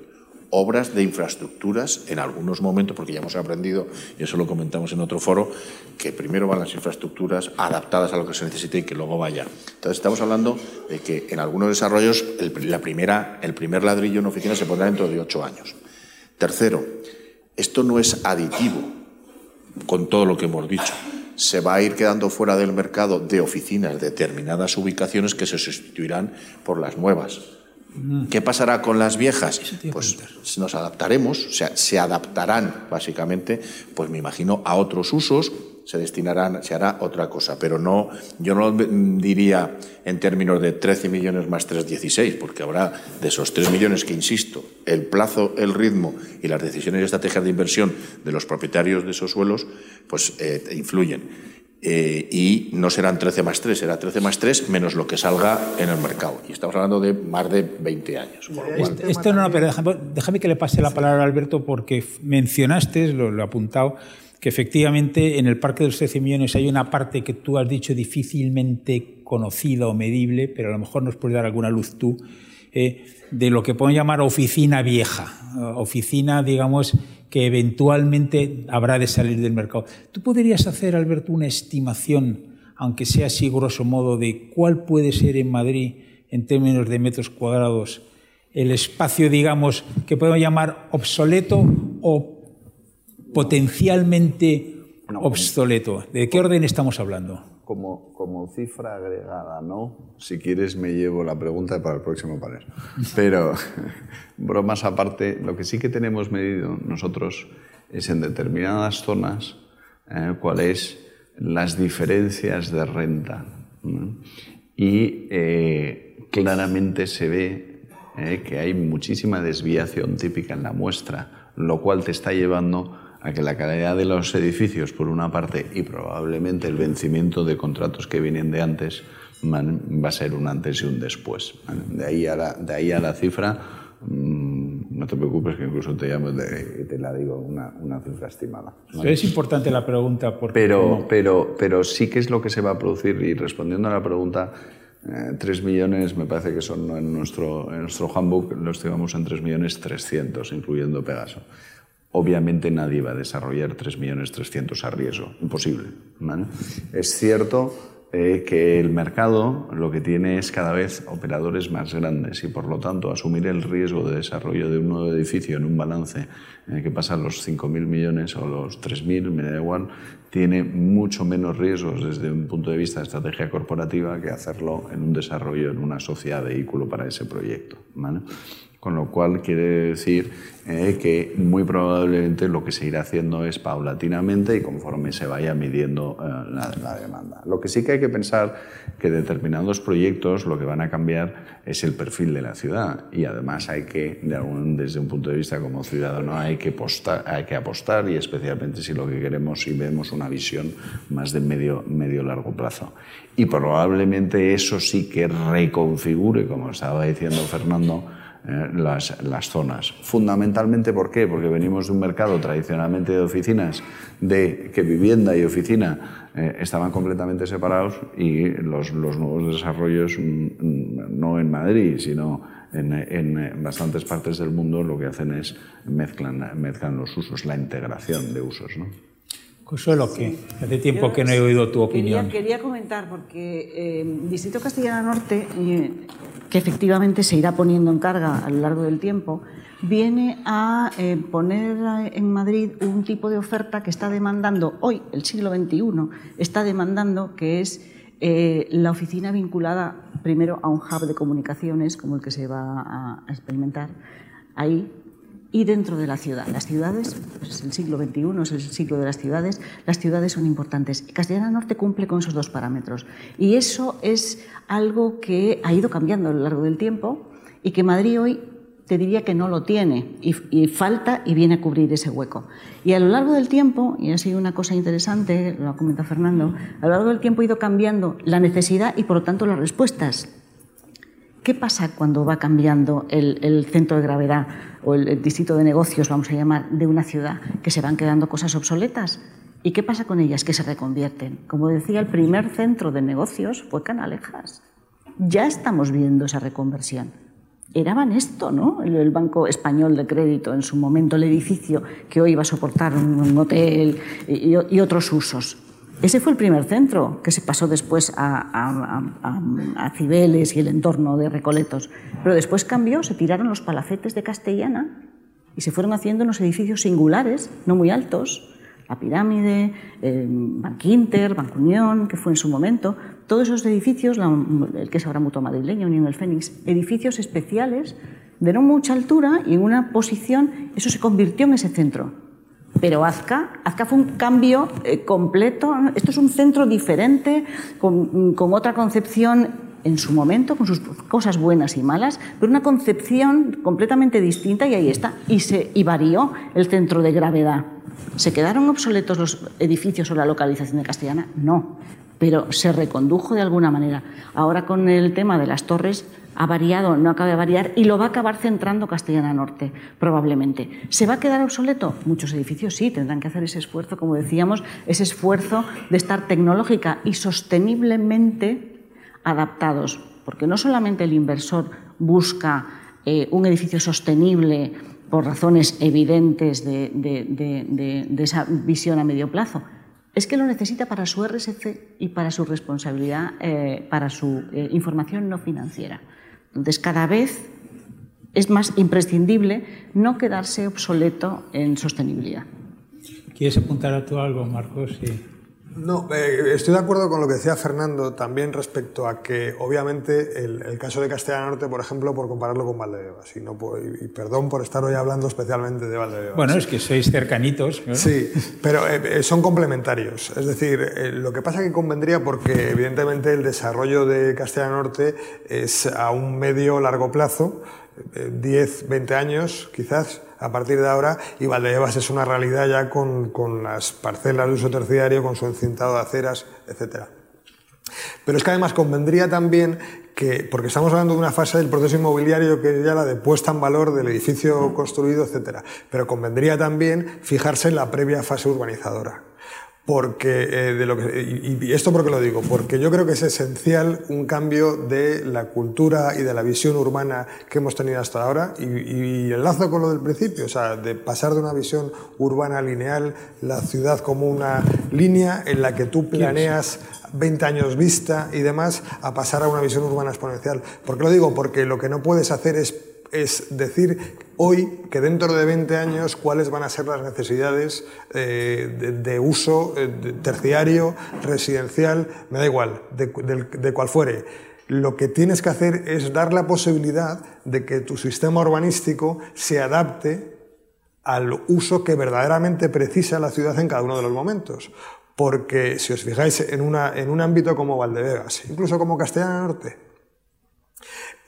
obras de infraestructuras en algunos momentos, porque ya hemos aprendido, y eso lo comentamos en otro foro, que primero van las infraestructuras adaptadas a lo que se necesite y que luego vaya. Entonces estamos hablando de que en algunos desarrollos la primera, el primer ladrillo en oficina se pondrá dentro de ocho años. Tercero, esto no es aditivo con todo lo que hemos dicho. Se va a ir quedando fuera del mercado de oficinas determinadas ubicaciones que se sustituirán por las nuevas. ¿Qué pasará con las viejas? Pues nos adaptaremos, o sea, se adaptarán básicamente, pues me imagino, a otros usos, se destinarán, se hará otra cosa, pero no, yo no diría en términos de 13 millones más 3, 16, porque habrá de esos 3 millones que, insisto, el plazo, el ritmo y las decisiones y estrategias de inversión de los propietarios de esos suelos, pues eh, influyen. Eh, y no serán 13 más 3, será 13 más 3 menos lo que salga en el mercado. Y estamos hablando de más de 20 años. Esto no, pero déjame, déjame, que le pase la palabra a Alberto porque mencionaste, lo, lo he apuntado, que efectivamente en el Parque de los 13 millones hay una parte que tú has dicho difícilmente conocida o medible, pero a lo mejor nos puedes dar alguna luz tú, eh, de lo que podemos llamar oficina vieja, oficina, digamos, que eventualmente habrá de salir del mercado. ¿Tú podrías hacer, Alberto, una estimación, aunque sea así grosso modo, de cuál puede ser en Madrid, en términos de metros cuadrados, el espacio, digamos, que podemos llamar obsoleto o potencialmente obsoleto. ¿De qué orden estamos hablando? Como, como cifra agregada, ¿no? Si quieres me llevo la pregunta para el próximo panel. Pero, bromas aparte, lo que sí que tenemos medido nosotros es en determinadas zonas eh, cuáles las diferencias de renta. Y eh, claramente se ve eh, que hay muchísima desviación típica en la muestra, lo cual te está llevando a que la calidad de los edificios, por una parte, y probablemente el vencimiento de contratos que vienen de antes, va a ser un antes y un después. De, ahí a la, de ahí a la cifra, mm, no te preocupes que incluso te llamo y te la digo una, una cifra estimada. Es importante la pregunta. Porque pero, pero, pero sí que es lo que se va a producir y respondiendo a la pregunta, eh, 3 millones me parece que son en nuestro, en nuestro handbook, lo estimamos en 3 millones 300, incluyendo Pegaso. Obviamente nadie va a desarrollar 3.300.000 a riesgo, imposible. Es cierto eh, que el mercado lo que tiene es cada vez operadores más grandes y por lo tanto asumir el riesgo de desarrollo de un nuevo edificio en un balance que pasa los 5.000 millones o los 3.000, me da igual, tiene mucho menos riesgos desde un punto de vista de estrategia corporativa que hacerlo en un desarrollo en una sociedad vehículo para ese proyecto. ¿vale? Con lo cual quiere decir eh, que muy probablemente lo que se irá haciendo es paulatinamente y conforme se vaya midiendo eh, la, demanda. Lo que sí que hay que pensar que determinados proyectos lo que van a cambiar es el perfil de la ciudad y además hay que, desde un punto de vista como ciudadano, hay que, apostar y especialmente si lo que queremos y vemos una visión más de medio, medio largo plazo. Y probablemente eso sí que reconfigure, como estaba diciendo Fernando, eh, las, las, zonas. Fundamentalmente, ¿por qué? Porque venimos de un mercado tradicionalmente de oficinas, de que vivienda y oficina eh, estaban completamente separados y los, los, nuevos desarrollos, mm, no en Madrid, sino en, en, bastantes partes del mundo, lo que hacen es mezclan, mezclan los usos, la integración de usos. ¿no? Consuelo, que hace tiempo que no he oído tu opinión. Quería, comentar, porque eh, Distrito Castellana Norte, eh, que efectivamente se irá poniendo en carga a lo largo del tiempo, viene a eh, poner en Madrid un tipo de oferta que está demandando, hoy, el siglo XXI, está demandando que es eh, la oficina vinculada primero a un hub de comunicaciones, como el que se va a experimentar ahí, y dentro de la ciudad. Las ciudades, pues es el siglo XXI, es el siglo de las ciudades, las ciudades son importantes. Castellana Norte cumple con esos dos parámetros. Y eso es algo que ha ido cambiando a lo largo del tiempo y que Madrid hoy te diría que no lo tiene y, falta y viene a cubrir ese hueco. Y a lo largo del tiempo, y ha sido una cosa interesante, lo ha comentado Fernando, a lo largo del tiempo ha ido cambiando la necesidad y por lo tanto las respuestas. ¿Qué pasa cuando va cambiando el, centro de gravedad o el, distrito de negocios, vamos a llamar, de una ciudad? Que se van quedando cosas obsoletas. ¿Y qué pasa con ellas? Que se reconvierten. Como decía, el primer centro de negocios fue Canalejas. Ya estamos viendo esa reconversión. Era Banesto, ¿no? El, Banco Español de Crédito, en su momento, el edificio que hoy va a soportar un, hotel y otros usos. Ese fue el primer centro, que se pasó después a, Cibeles y el entorno de Recoletos. Pero después cambió, se tiraron los palacetes de Castellana y se fueron haciendo unos edificios singulares, no muy altos, La Pirámide, eh, Bank Inter, Banco Unión, que fue en su momento, todos esos edificios, el que es ahora Mutua Madrileña, Unión el Fénix, edificios especiales de no mucha altura y en una posición, eso se convirtió en ese centro. Pero Azca, Azca fue un cambio eh, completo. Esto es un centro diferente, con, con otra concepción en su momento, con sus cosas buenas y malas, pero una concepción completamente distinta y ahí está. Y, se, y varió el centro de gravedad. ¿Se quedaron obsoletos los edificios o la localización de Castellana? No, pero se recondujo de alguna manera. Ahora con el tema de las torres ha variado, no acaba de variar y lo va a acabar centrando Castellana Norte, probablemente. ¿Se va a quedar obsoleto? Muchos edificios sí, tendrán que hacer ese esfuerzo, como decíamos, ese esfuerzo de estar tecnológica y sosteniblemente adaptados, porque no solamente el inversor busca eh, un edificio sostenible por razones evidentes de, esa visión a medio plazo, es que lo necesita para su RSC y para su responsabilidad, eh, para su eh, información no financiera. Entonces, cada vez es más imprescindible no quedarse obsoleto en sostenibilidad. ¿Quieres apuntar a tú algo, Marcos? Sí. No, eh, estoy de acuerdo con lo que decía Fernando también respecto a que, obviamente, el, caso de Castellana Norte, por ejemplo, por compararlo con Valdebebas, y, no y, perdón por estar hoy hablando especialmente de Valdebebas. Bueno, es que sois cercanitos. Sí, pero eh, eh, son complementarios. Es decir, lo que pasa que convendría, porque evidentemente el desarrollo de Castellana Norte es a un medio largo plazo, 10, 20 años quizás, a partir de ahora y Valdebebas es una realidad ya con, con las parcelas de uso terciario, con su encintado de aceras, etc. Pero es que además convendría también que, porque estamos hablando de una fase del proceso inmobiliario que es ya la de puesta en valor del edificio construido, etc. Pero convendría también fijarse en la previa fase urbanizadora porque eh, de lo que, y, esto porque lo digo, porque yo creo que es esencial un cambio de la cultura y de la visión urbana que hemos tenido hasta ahora y, y enlazo con lo del principio, o sea, de pasar de una visión urbana lineal, la ciudad como una línea en la que tú planeas 20 años vista y demás, a pasar a una visión urbana exponencial. ¿Por qué lo digo? Porque lo que no puedes hacer es es decir hoy que dentro de 20 años cuáles van a ser las necesidades eh, de, uso eh, terciario, residencial, me da igual, de, cual fuere. Lo que tienes que hacer es dar la posibilidad de que tu sistema urbanístico se adapte al uso que verdaderamente precisa la ciudad en cada uno de los momentos. Porque si os fijáis en un ámbito como Valdebebas, incluso como Castellana Norte,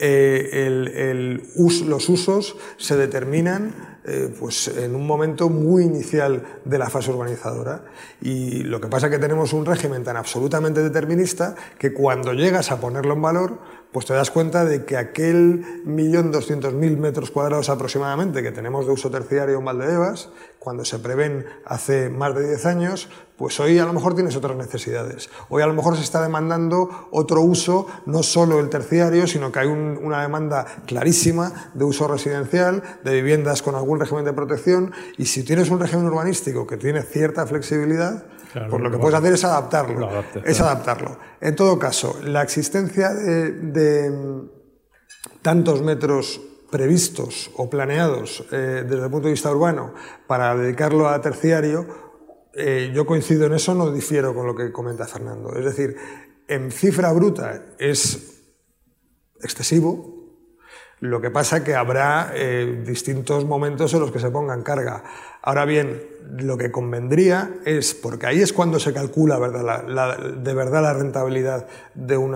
eh, los usos se determinan eh, pues en un momento muy inicial de la fase urbanizadora. Y lo que pasa es que tenemos un régimen tan absolutamente determinista que cuando llegas a ponerlo en valor, pues te das cuenta de que aquel millón doscientos mil metros cuadrados aproximadamente que tenemos de uso terciario en Valdebebas, cuando se prevén hace más de 10 años, pues hoy a lo mejor tienes otras necesidades. Hoy a lo mejor se está demandando otro uso, no solo el terciario, sino que hay una demanda clarísima de uso residencial, de viviendas con algún régimen de protección, y si tienes un régimen urbanístico que tiene cierta flexibilidad, pues lo que puedes hacer es adaptarlo. es adaptarlo. En todo caso, la existencia de, tantos metros previstos o planeados eh, desde el punto de vista urbano para dedicarlo a terciario, eh, yo coincido en eso, no difiero con lo que comenta Fernando. Es decir, en cifra bruta es excesivo, lo que pasa que habrá eh, distintos momentos en los que se ponga en carga. Ahora bien, lo que convendría es, porque ahí es cuando se calcula de verdad la rentabilidad de, un,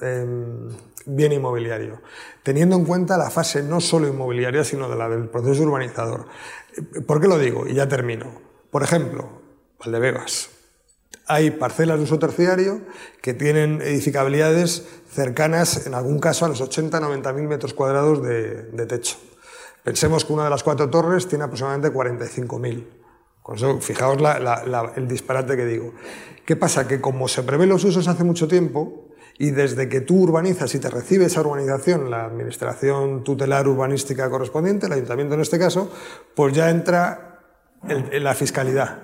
em, bien inmobiliario, teniendo en cuenta la fase no solo inmobiliaria, sino de la del proceso urbanizador. ¿Por qué lo digo? Y ya termino. Por ejemplo, Valdebebas. Hay parcelas de uso terciario que tienen edificabilidades cercanas, en algún caso, a los 80-90 mil metros cuadrados de, techo. Pensemos que una de las cuatro torres tiene aproximadamente 45.000. Con eso, fijaos el disparate que digo. ¿Qué pasa? Que como se prevén los usos hace mucho tiempo, y desde que tú urbanizas y te recibe esa urbanización, la administración tutelar urbanística correspondiente, el ayuntamiento en este caso, pues ya entra en la fiscalidad.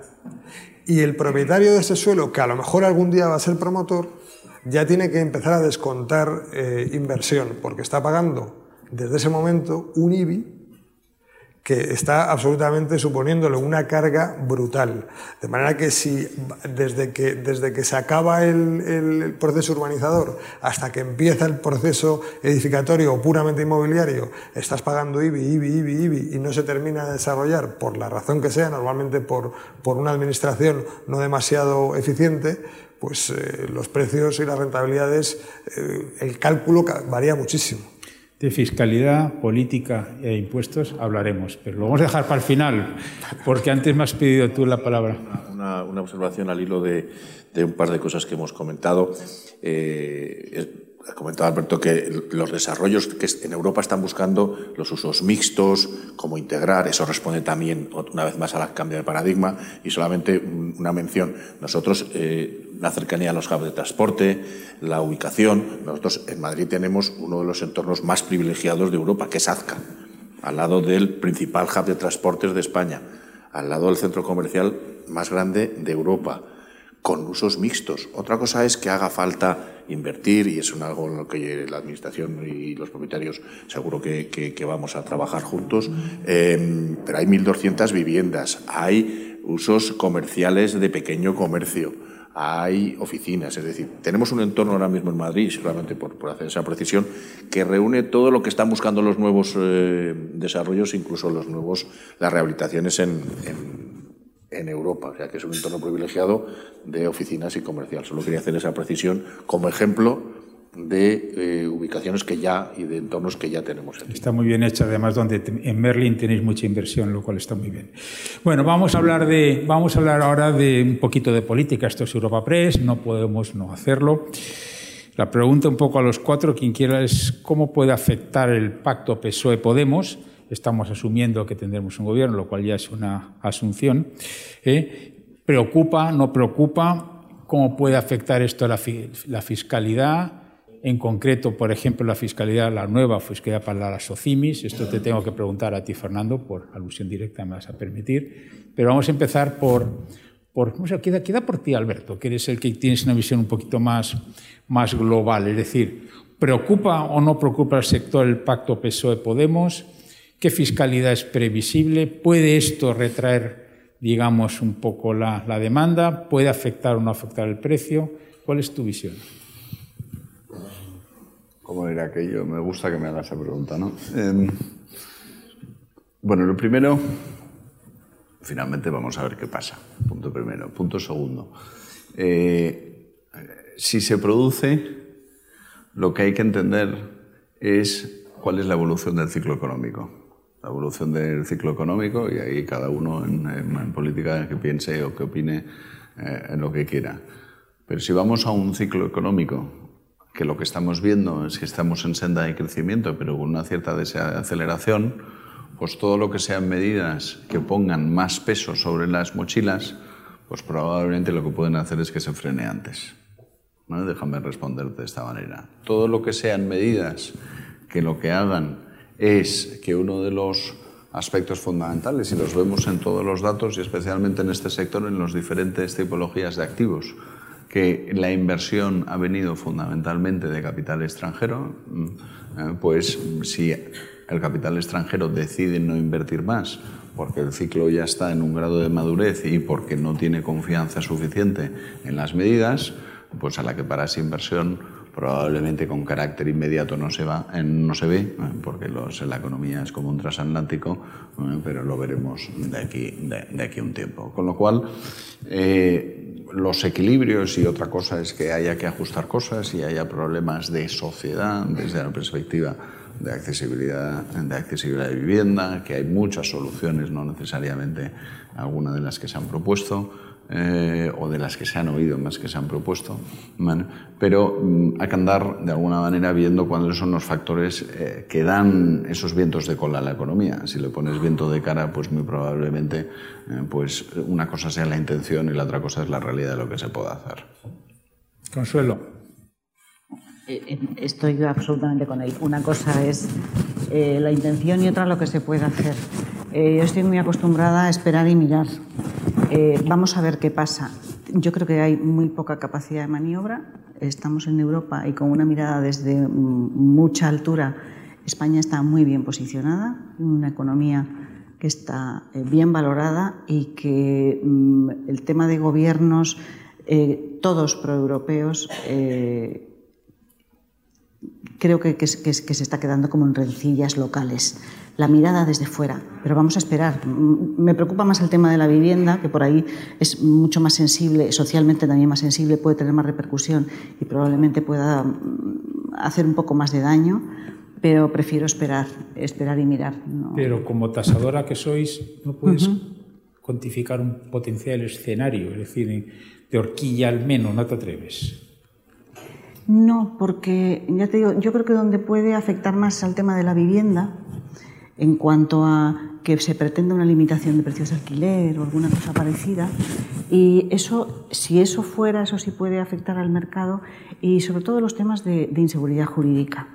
Y el propietario de ese suelo, que a lo mejor algún día va a ser promotor, ya tiene que empezar a descontar eh, inversión, porque está pagando desde ese momento un IBI que está absolutamente suponiéndole una carga brutal. De manera que si desde que, desde que se acaba el, el proceso urbanizador hasta que empieza el proceso edificatorio o puramente inmobiliario, estás pagando IBI, IBI, IBI, IBI y no se termina de desarrollar por la razón que sea, normalmente por, por una administración no demasiado eficiente, pues eh, los precios y las rentabilidades, eh, el cálculo varía muchísimo. De fiscalidad, política e impuestos hablaremos, pero lo vamos a dejar para el final, porque antes me has pedido tú la palabra. Una, una observación al hilo de, de, un par de cosas que hemos comentado. Eh, ha comentado Alberto que los desarrollos que en Europa están buscando los usos mixtos, cómo integrar, eso responde también una vez más al cambio de paradigma y solamente una mención. Nosotros, eh, la cercanía a los hubs de transporte, la ubicación, nosotros en Madrid tenemos uno de los entornos más privilegiados de Europa, que es Azca, al lado del principal hub de transportes de España, al lado del centro comercial más grande de Europa con usos mixtos. Otra cosa es que haga falta invertir y es algo en lo que la Administración y los propietarios seguro que, vamos a trabajar juntos. Eh, pero hay 1.200 viviendas, hay usos comerciales de pequeño comercio, hay oficinas, es decir, tenemos un entorno ahora mismo en Madrid, seguramente por, por hacer esa precisión, que reúne todo lo que están buscando los nuevos eh, desarrollos, incluso los nuevos, las rehabilitaciones en, en en Europa, o sea que es un entorno privilegiado de oficinas y comercial. Solo quería hacer esa precisión como ejemplo de eh, ubicaciones que ya y de entornos que ya tenemos. Está muy bien hecha, además donde en Merlin tenéis mucha inversión, lo cual está muy bien. Bueno, vamos a hablar de, vamos a hablar ahora de un poquito de política. Esto es Europa Press, no podemos no hacerlo. La pregunta un poco a los cuatro, quien quiera, es cómo puede afectar el pacto PSOE-Podemos estamos asumiendo que tendremos un gobierno, lo cual ya es una asunción. ¿eh? ¿Preocupa, no preocupa? ¿Cómo puede afectar esto a la, fiscalidad? En concreto, por ejemplo, la fiscalidad, la nueva fiscalidad para las OCIMIS. Esto te tengo que preguntar a ti, Fernando, por alusión directa me vas a permitir. Pero vamos a empezar por, por o sea, queda, queda por ti, Alberto, que eres el que tienes una visión un poquito más, más global. Es decir, ¿preocupa o no preocupa al sector el pacto PSOE-Podemos? ¿Qué fiscalidad es previsible? ¿Puede esto retraer, digamos, un poco la, demanda? ¿Puede afectar o no afectar el precio? ¿Cuál es tu visión? ¿Cómo era aquello? Me gusta que me hagas esa pregunta, ¿no? Eh, bueno, lo primero, finalmente vamos a ver qué pasa. Punto primero. Punto segundo. Eh, si se produce, lo que hay que entender es cuál es la evolución del ciclo económico la evolución del ciclo económico y ahí cada uno en, en, política que piense o que opine eh, en lo que quiera. Pero si vamos a un ciclo económico que lo que estamos viendo es que estamos en senda de crecimiento, pero con una cierta desaceleración, pues todo lo que sean medidas que pongan más peso sobre las mochilas, pues probablemente lo que pueden hacer es que se frene antes. ¿no? Déjame responder de esta manera. Todo lo que sean medidas que lo que hagan es que uno de los aspectos fundamentales, y los vemos en todos los datos y especialmente en este sector, en las diferentes tipologías de activos, que la inversión ha venido fundamentalmente de capital extranjero, mm, eh, pues si el capital extranjero decide no invertir más porque el ciclo ya está en un grado de madurez y porque no tiene confianza suficiente en las medidas, pues a la que para esa inversión probablemente con carácter inmediato no se, va, no se ve, porque los, la economía es como un transatlántico, pero lo veremos de aquí, de, aquí un tiempo. Con lo cual, eh, los equilibrios y otra cosa es que haya que ajustar cosas y haya problemas de sociedad desde la perspectiva de accesibilidad, de accesibilidad de vivienda, que hay muchas soluciones, no necesariamente alguna de las que se han propuesto eh, o de las que se han oído más que se han propuesto, pero mm, hay que andar de alguna manera viendo cuáles son los factores eh, que dan esos vientos de cola a la economía. Si le pones viento de cara, pues muy probablemente eh, pues una cosa sea la intención y la otra cosa es la realidad de lo que se puede hacer. Consuelo. Estoy absolutamente con él. Una cosa es la intención y otra lo que se puede hacer. yo estoy muy acostumbrada a esperar y mirar. Eh, vamos a ver qué pasa. Yo creo que hay muy poca capacidad de maniobra. Estamos en Europa y con una mirada desde mucha altura. España está muy bien posicionada, una economía que está eh, bien valorada y que mm, el tema de gobiernos, eh, todos proeuropeos, eh, creo que, que, se está quedando como en rencillas locales. La mirada desde fuera, pero vamos a esperar. Mm, me preocupa más el tema de la vivienda, que por ahí es mucho más sensible, socialmente también más sensible, puede tener más repercusión y probablemente pueda mm, hacer un poco más de daño pero prefiero esperar, esperar y mirar. No. Pero como tasadora que sois, no puedes uh -huh. cuantificar un potencial escenario, es decir, de horquilla al menos, no te atreves. No, porque ya te digo, yo creo que donde puede afectar más al tema de la vivienda, en cuanto a que se pretenda una limitación de precios de alquiler o alguna cosa parecida, y eso, si eso fuera, eso sí puede afectar al mercado y sobre todo los temas de, inseguridad jurídica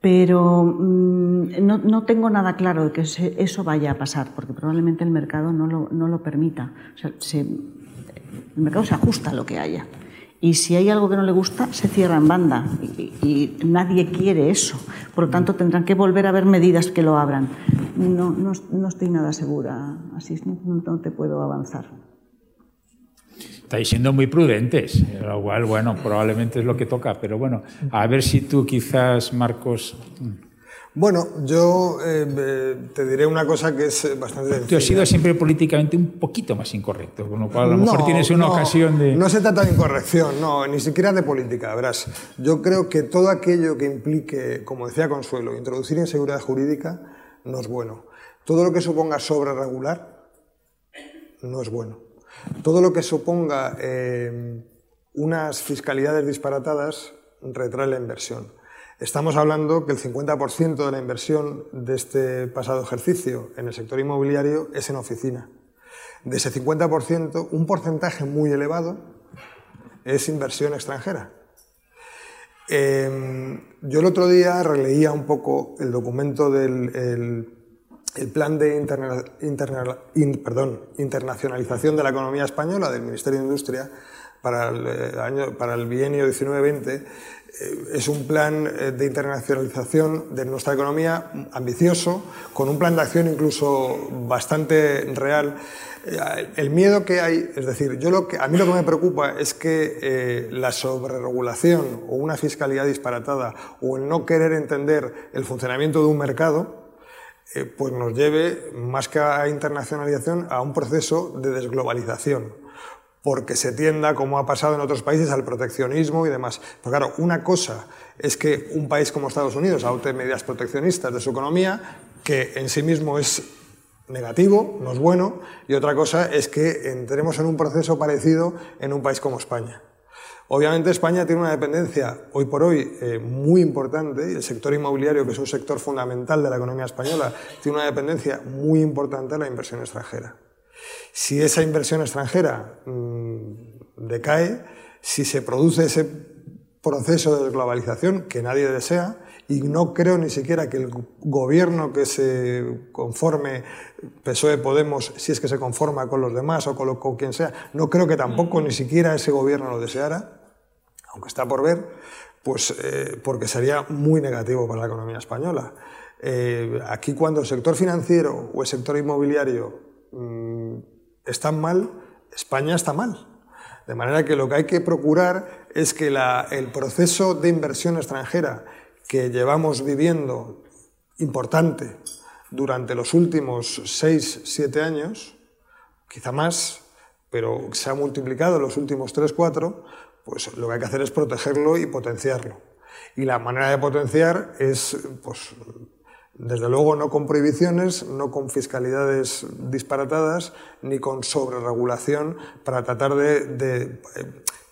pero mmm, no, tengo nada claro de que eso vaya a pasar, porque probablemente el mercado no lo, no lo permita. O sea, se, el mercado se ajusta a lo que haya. Y si hay algo que no le gusta, se cierra en banda. Y, nadie quiere eso. Por lo tanto, tendrán que volver a haber medidas que lo abran. No, no, no estoy nada segura. Así no, no te puedo avanzar. Estáis siendo muy prudentes, lo cual, bueno, probablemente es lo que toca, pero bueno, a ver si tú quizás, Marcos... Bueno, yo eh, te diré una cosa que es bastante sencilla. Tú has sido siempre políticamente un poquito más incorrecto, con lo cual a lo mejor no, tienes una no, ocasión de... No se trata de incorrección, no, ni siquiera de política, verás. Yo creo que todo aquello que implique, como decía Consuelo, introducir inseguridad jurídica no es bueno. Todo lo que suponga sobre regular no es bueno. Todo lo que suponga eh, unas fiscalidades disparatadas retrae la inversión. Estamos hablando que el 50% de la inversión de este pasado ejercicio en el sector inmobiliario es en oficina. De ese 50%, un porcentaje muy elevado es inversión extranjera. Eh, yo el otro día releía un poco el documento del el, plan de internacionalización de la economía española del Ministerio de Industria para el, eh, año, para el bienio 19-20 eh, es un plan eh, de internacionalización de nuestra economía ambicioso, con un plan de acción incluso bastante real. El miedo que hay, es decir, yo lo que, a mí lo que me preocupa es que eh, la sobreregulación o una fiscalidad disparatada o el no querer entender el funcionamiento de un mercado, eh, pues nos lleve, más que a internacionalización, a un proceso de desglobalización, porque se tienda, como ha pasado en otros países, al proteccionismo y demás. Pero claro, una cosa es que un país como Estados Unidos adopte medidas proteccionistas de su economía, que en sí mismo es negativo, no es bueno, y otra cosa es que entremos en un proceso parecido en un país como España. Obviamente España tiene una dependencia hoy por hoy eh, muy importante, y el sector inmobiliario, que es un sector fundamental de la economía española, tiene una dependencia muy importante de la inversión extranjera. Si esa inversión extranjera mmm, decae, si se produce ese proceso de desglobalización que nadie desea, y no creo ni siquiera que el gobierno que se conforme, PSOE Podemos, si es que se conforma con los demás o con, lo, con quien sea, no creo que tampoco ni siquiera ese gobierno lo deseara, aunque está por ver, pues eh, porque sería muy negativo para la economía española. Eh, aquí cuando el sector financiero o el sector inmobiliario mmm, están mal, España está mal. De manera que lo que hay que procurar es que el proceso de inversión extranjera que llevamos viviendo importante durante los últimos 6, 7 años, quizá más, pero se ha multiplicado en los últimos 3, 4, pues lo que hay que hacer es protegerlo y potenciarlo. Y la manera de potenciar es, pues, desde luego, no con prohibiciones, no con fiscalidades disparatadas, ni con sobreregulación para tratar de, de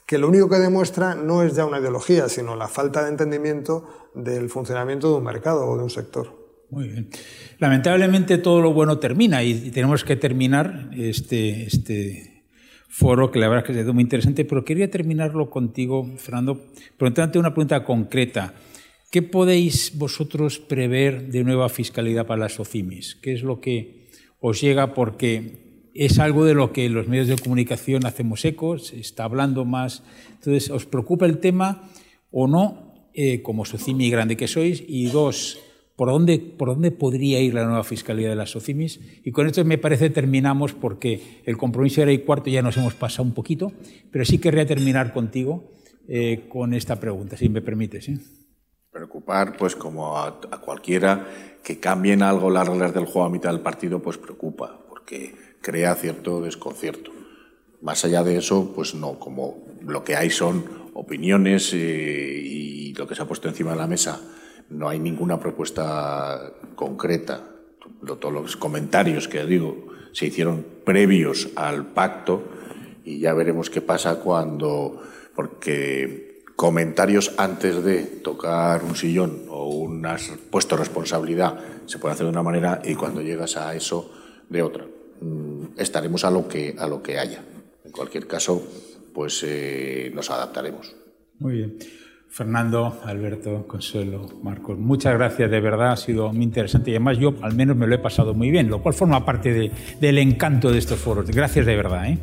que lo único que demuestra no es ya una ideología, sino la falta de entendimiento del funcionamiento de un mercado o de un sector. Muy bien. Lamentablemente todo lo bueno termina y tenemos que terminar este, este foro que la verdad es que ha sido muy interesante, pero quería terminarlo contigo, Fernando, preguntándote una pregunta concreta. ¿Qué podéis vosotros prever de nueva fiscalidad para las OCIMIS? ¿Qué es lo que os llega? Porque es algo de lo que los medios de comunicación hacemos ecos, se está hablando más. Entonces, ¿os preocupa el tema o no, eh, como SOCIMI grande que sois? Y dos, por dónde, por dónde podría ir la nueva Fiscalía de las SOCIMIS. Y con esto me parece terminamos porque el compromiso era y cuarto ya nos hemos pasado un poquito, pero sí querría terminar contigo eh, con esta pregunta, si me permites. ¿eh? Preocupar, pues como a, a, cualquiera que cambien algo las reglas del juego a mitad del partido, pues preocupa, porque crea cierto desconcierto. Más allá de eso, pues no, como lo que hay son opiniones eh, y lo que se ha puesto encima de la mesa no hay ninguna propuesta concreta. Todos los comentarios que digo se hicieron previos al pacto y ya veremos qué pasa cuando, porque comentarios antes de tocar un sillón o un puesto de responsabilidad se puede hacer de una manera y cuando llegas a eso de otra. Mm, estaremos a lo que, a lo que haya. En cualquier caso, pues eh, nos adaptaremos. Muy bien. Fernando, Alberto, Consuelo, Marcos, muchas gracias, de verdad ha sido muy interesante y además yo al menos me lo he pasado muy bien, lo cual forma parte de, del encanto de estos foros. Gracias de verdad. ¿eh?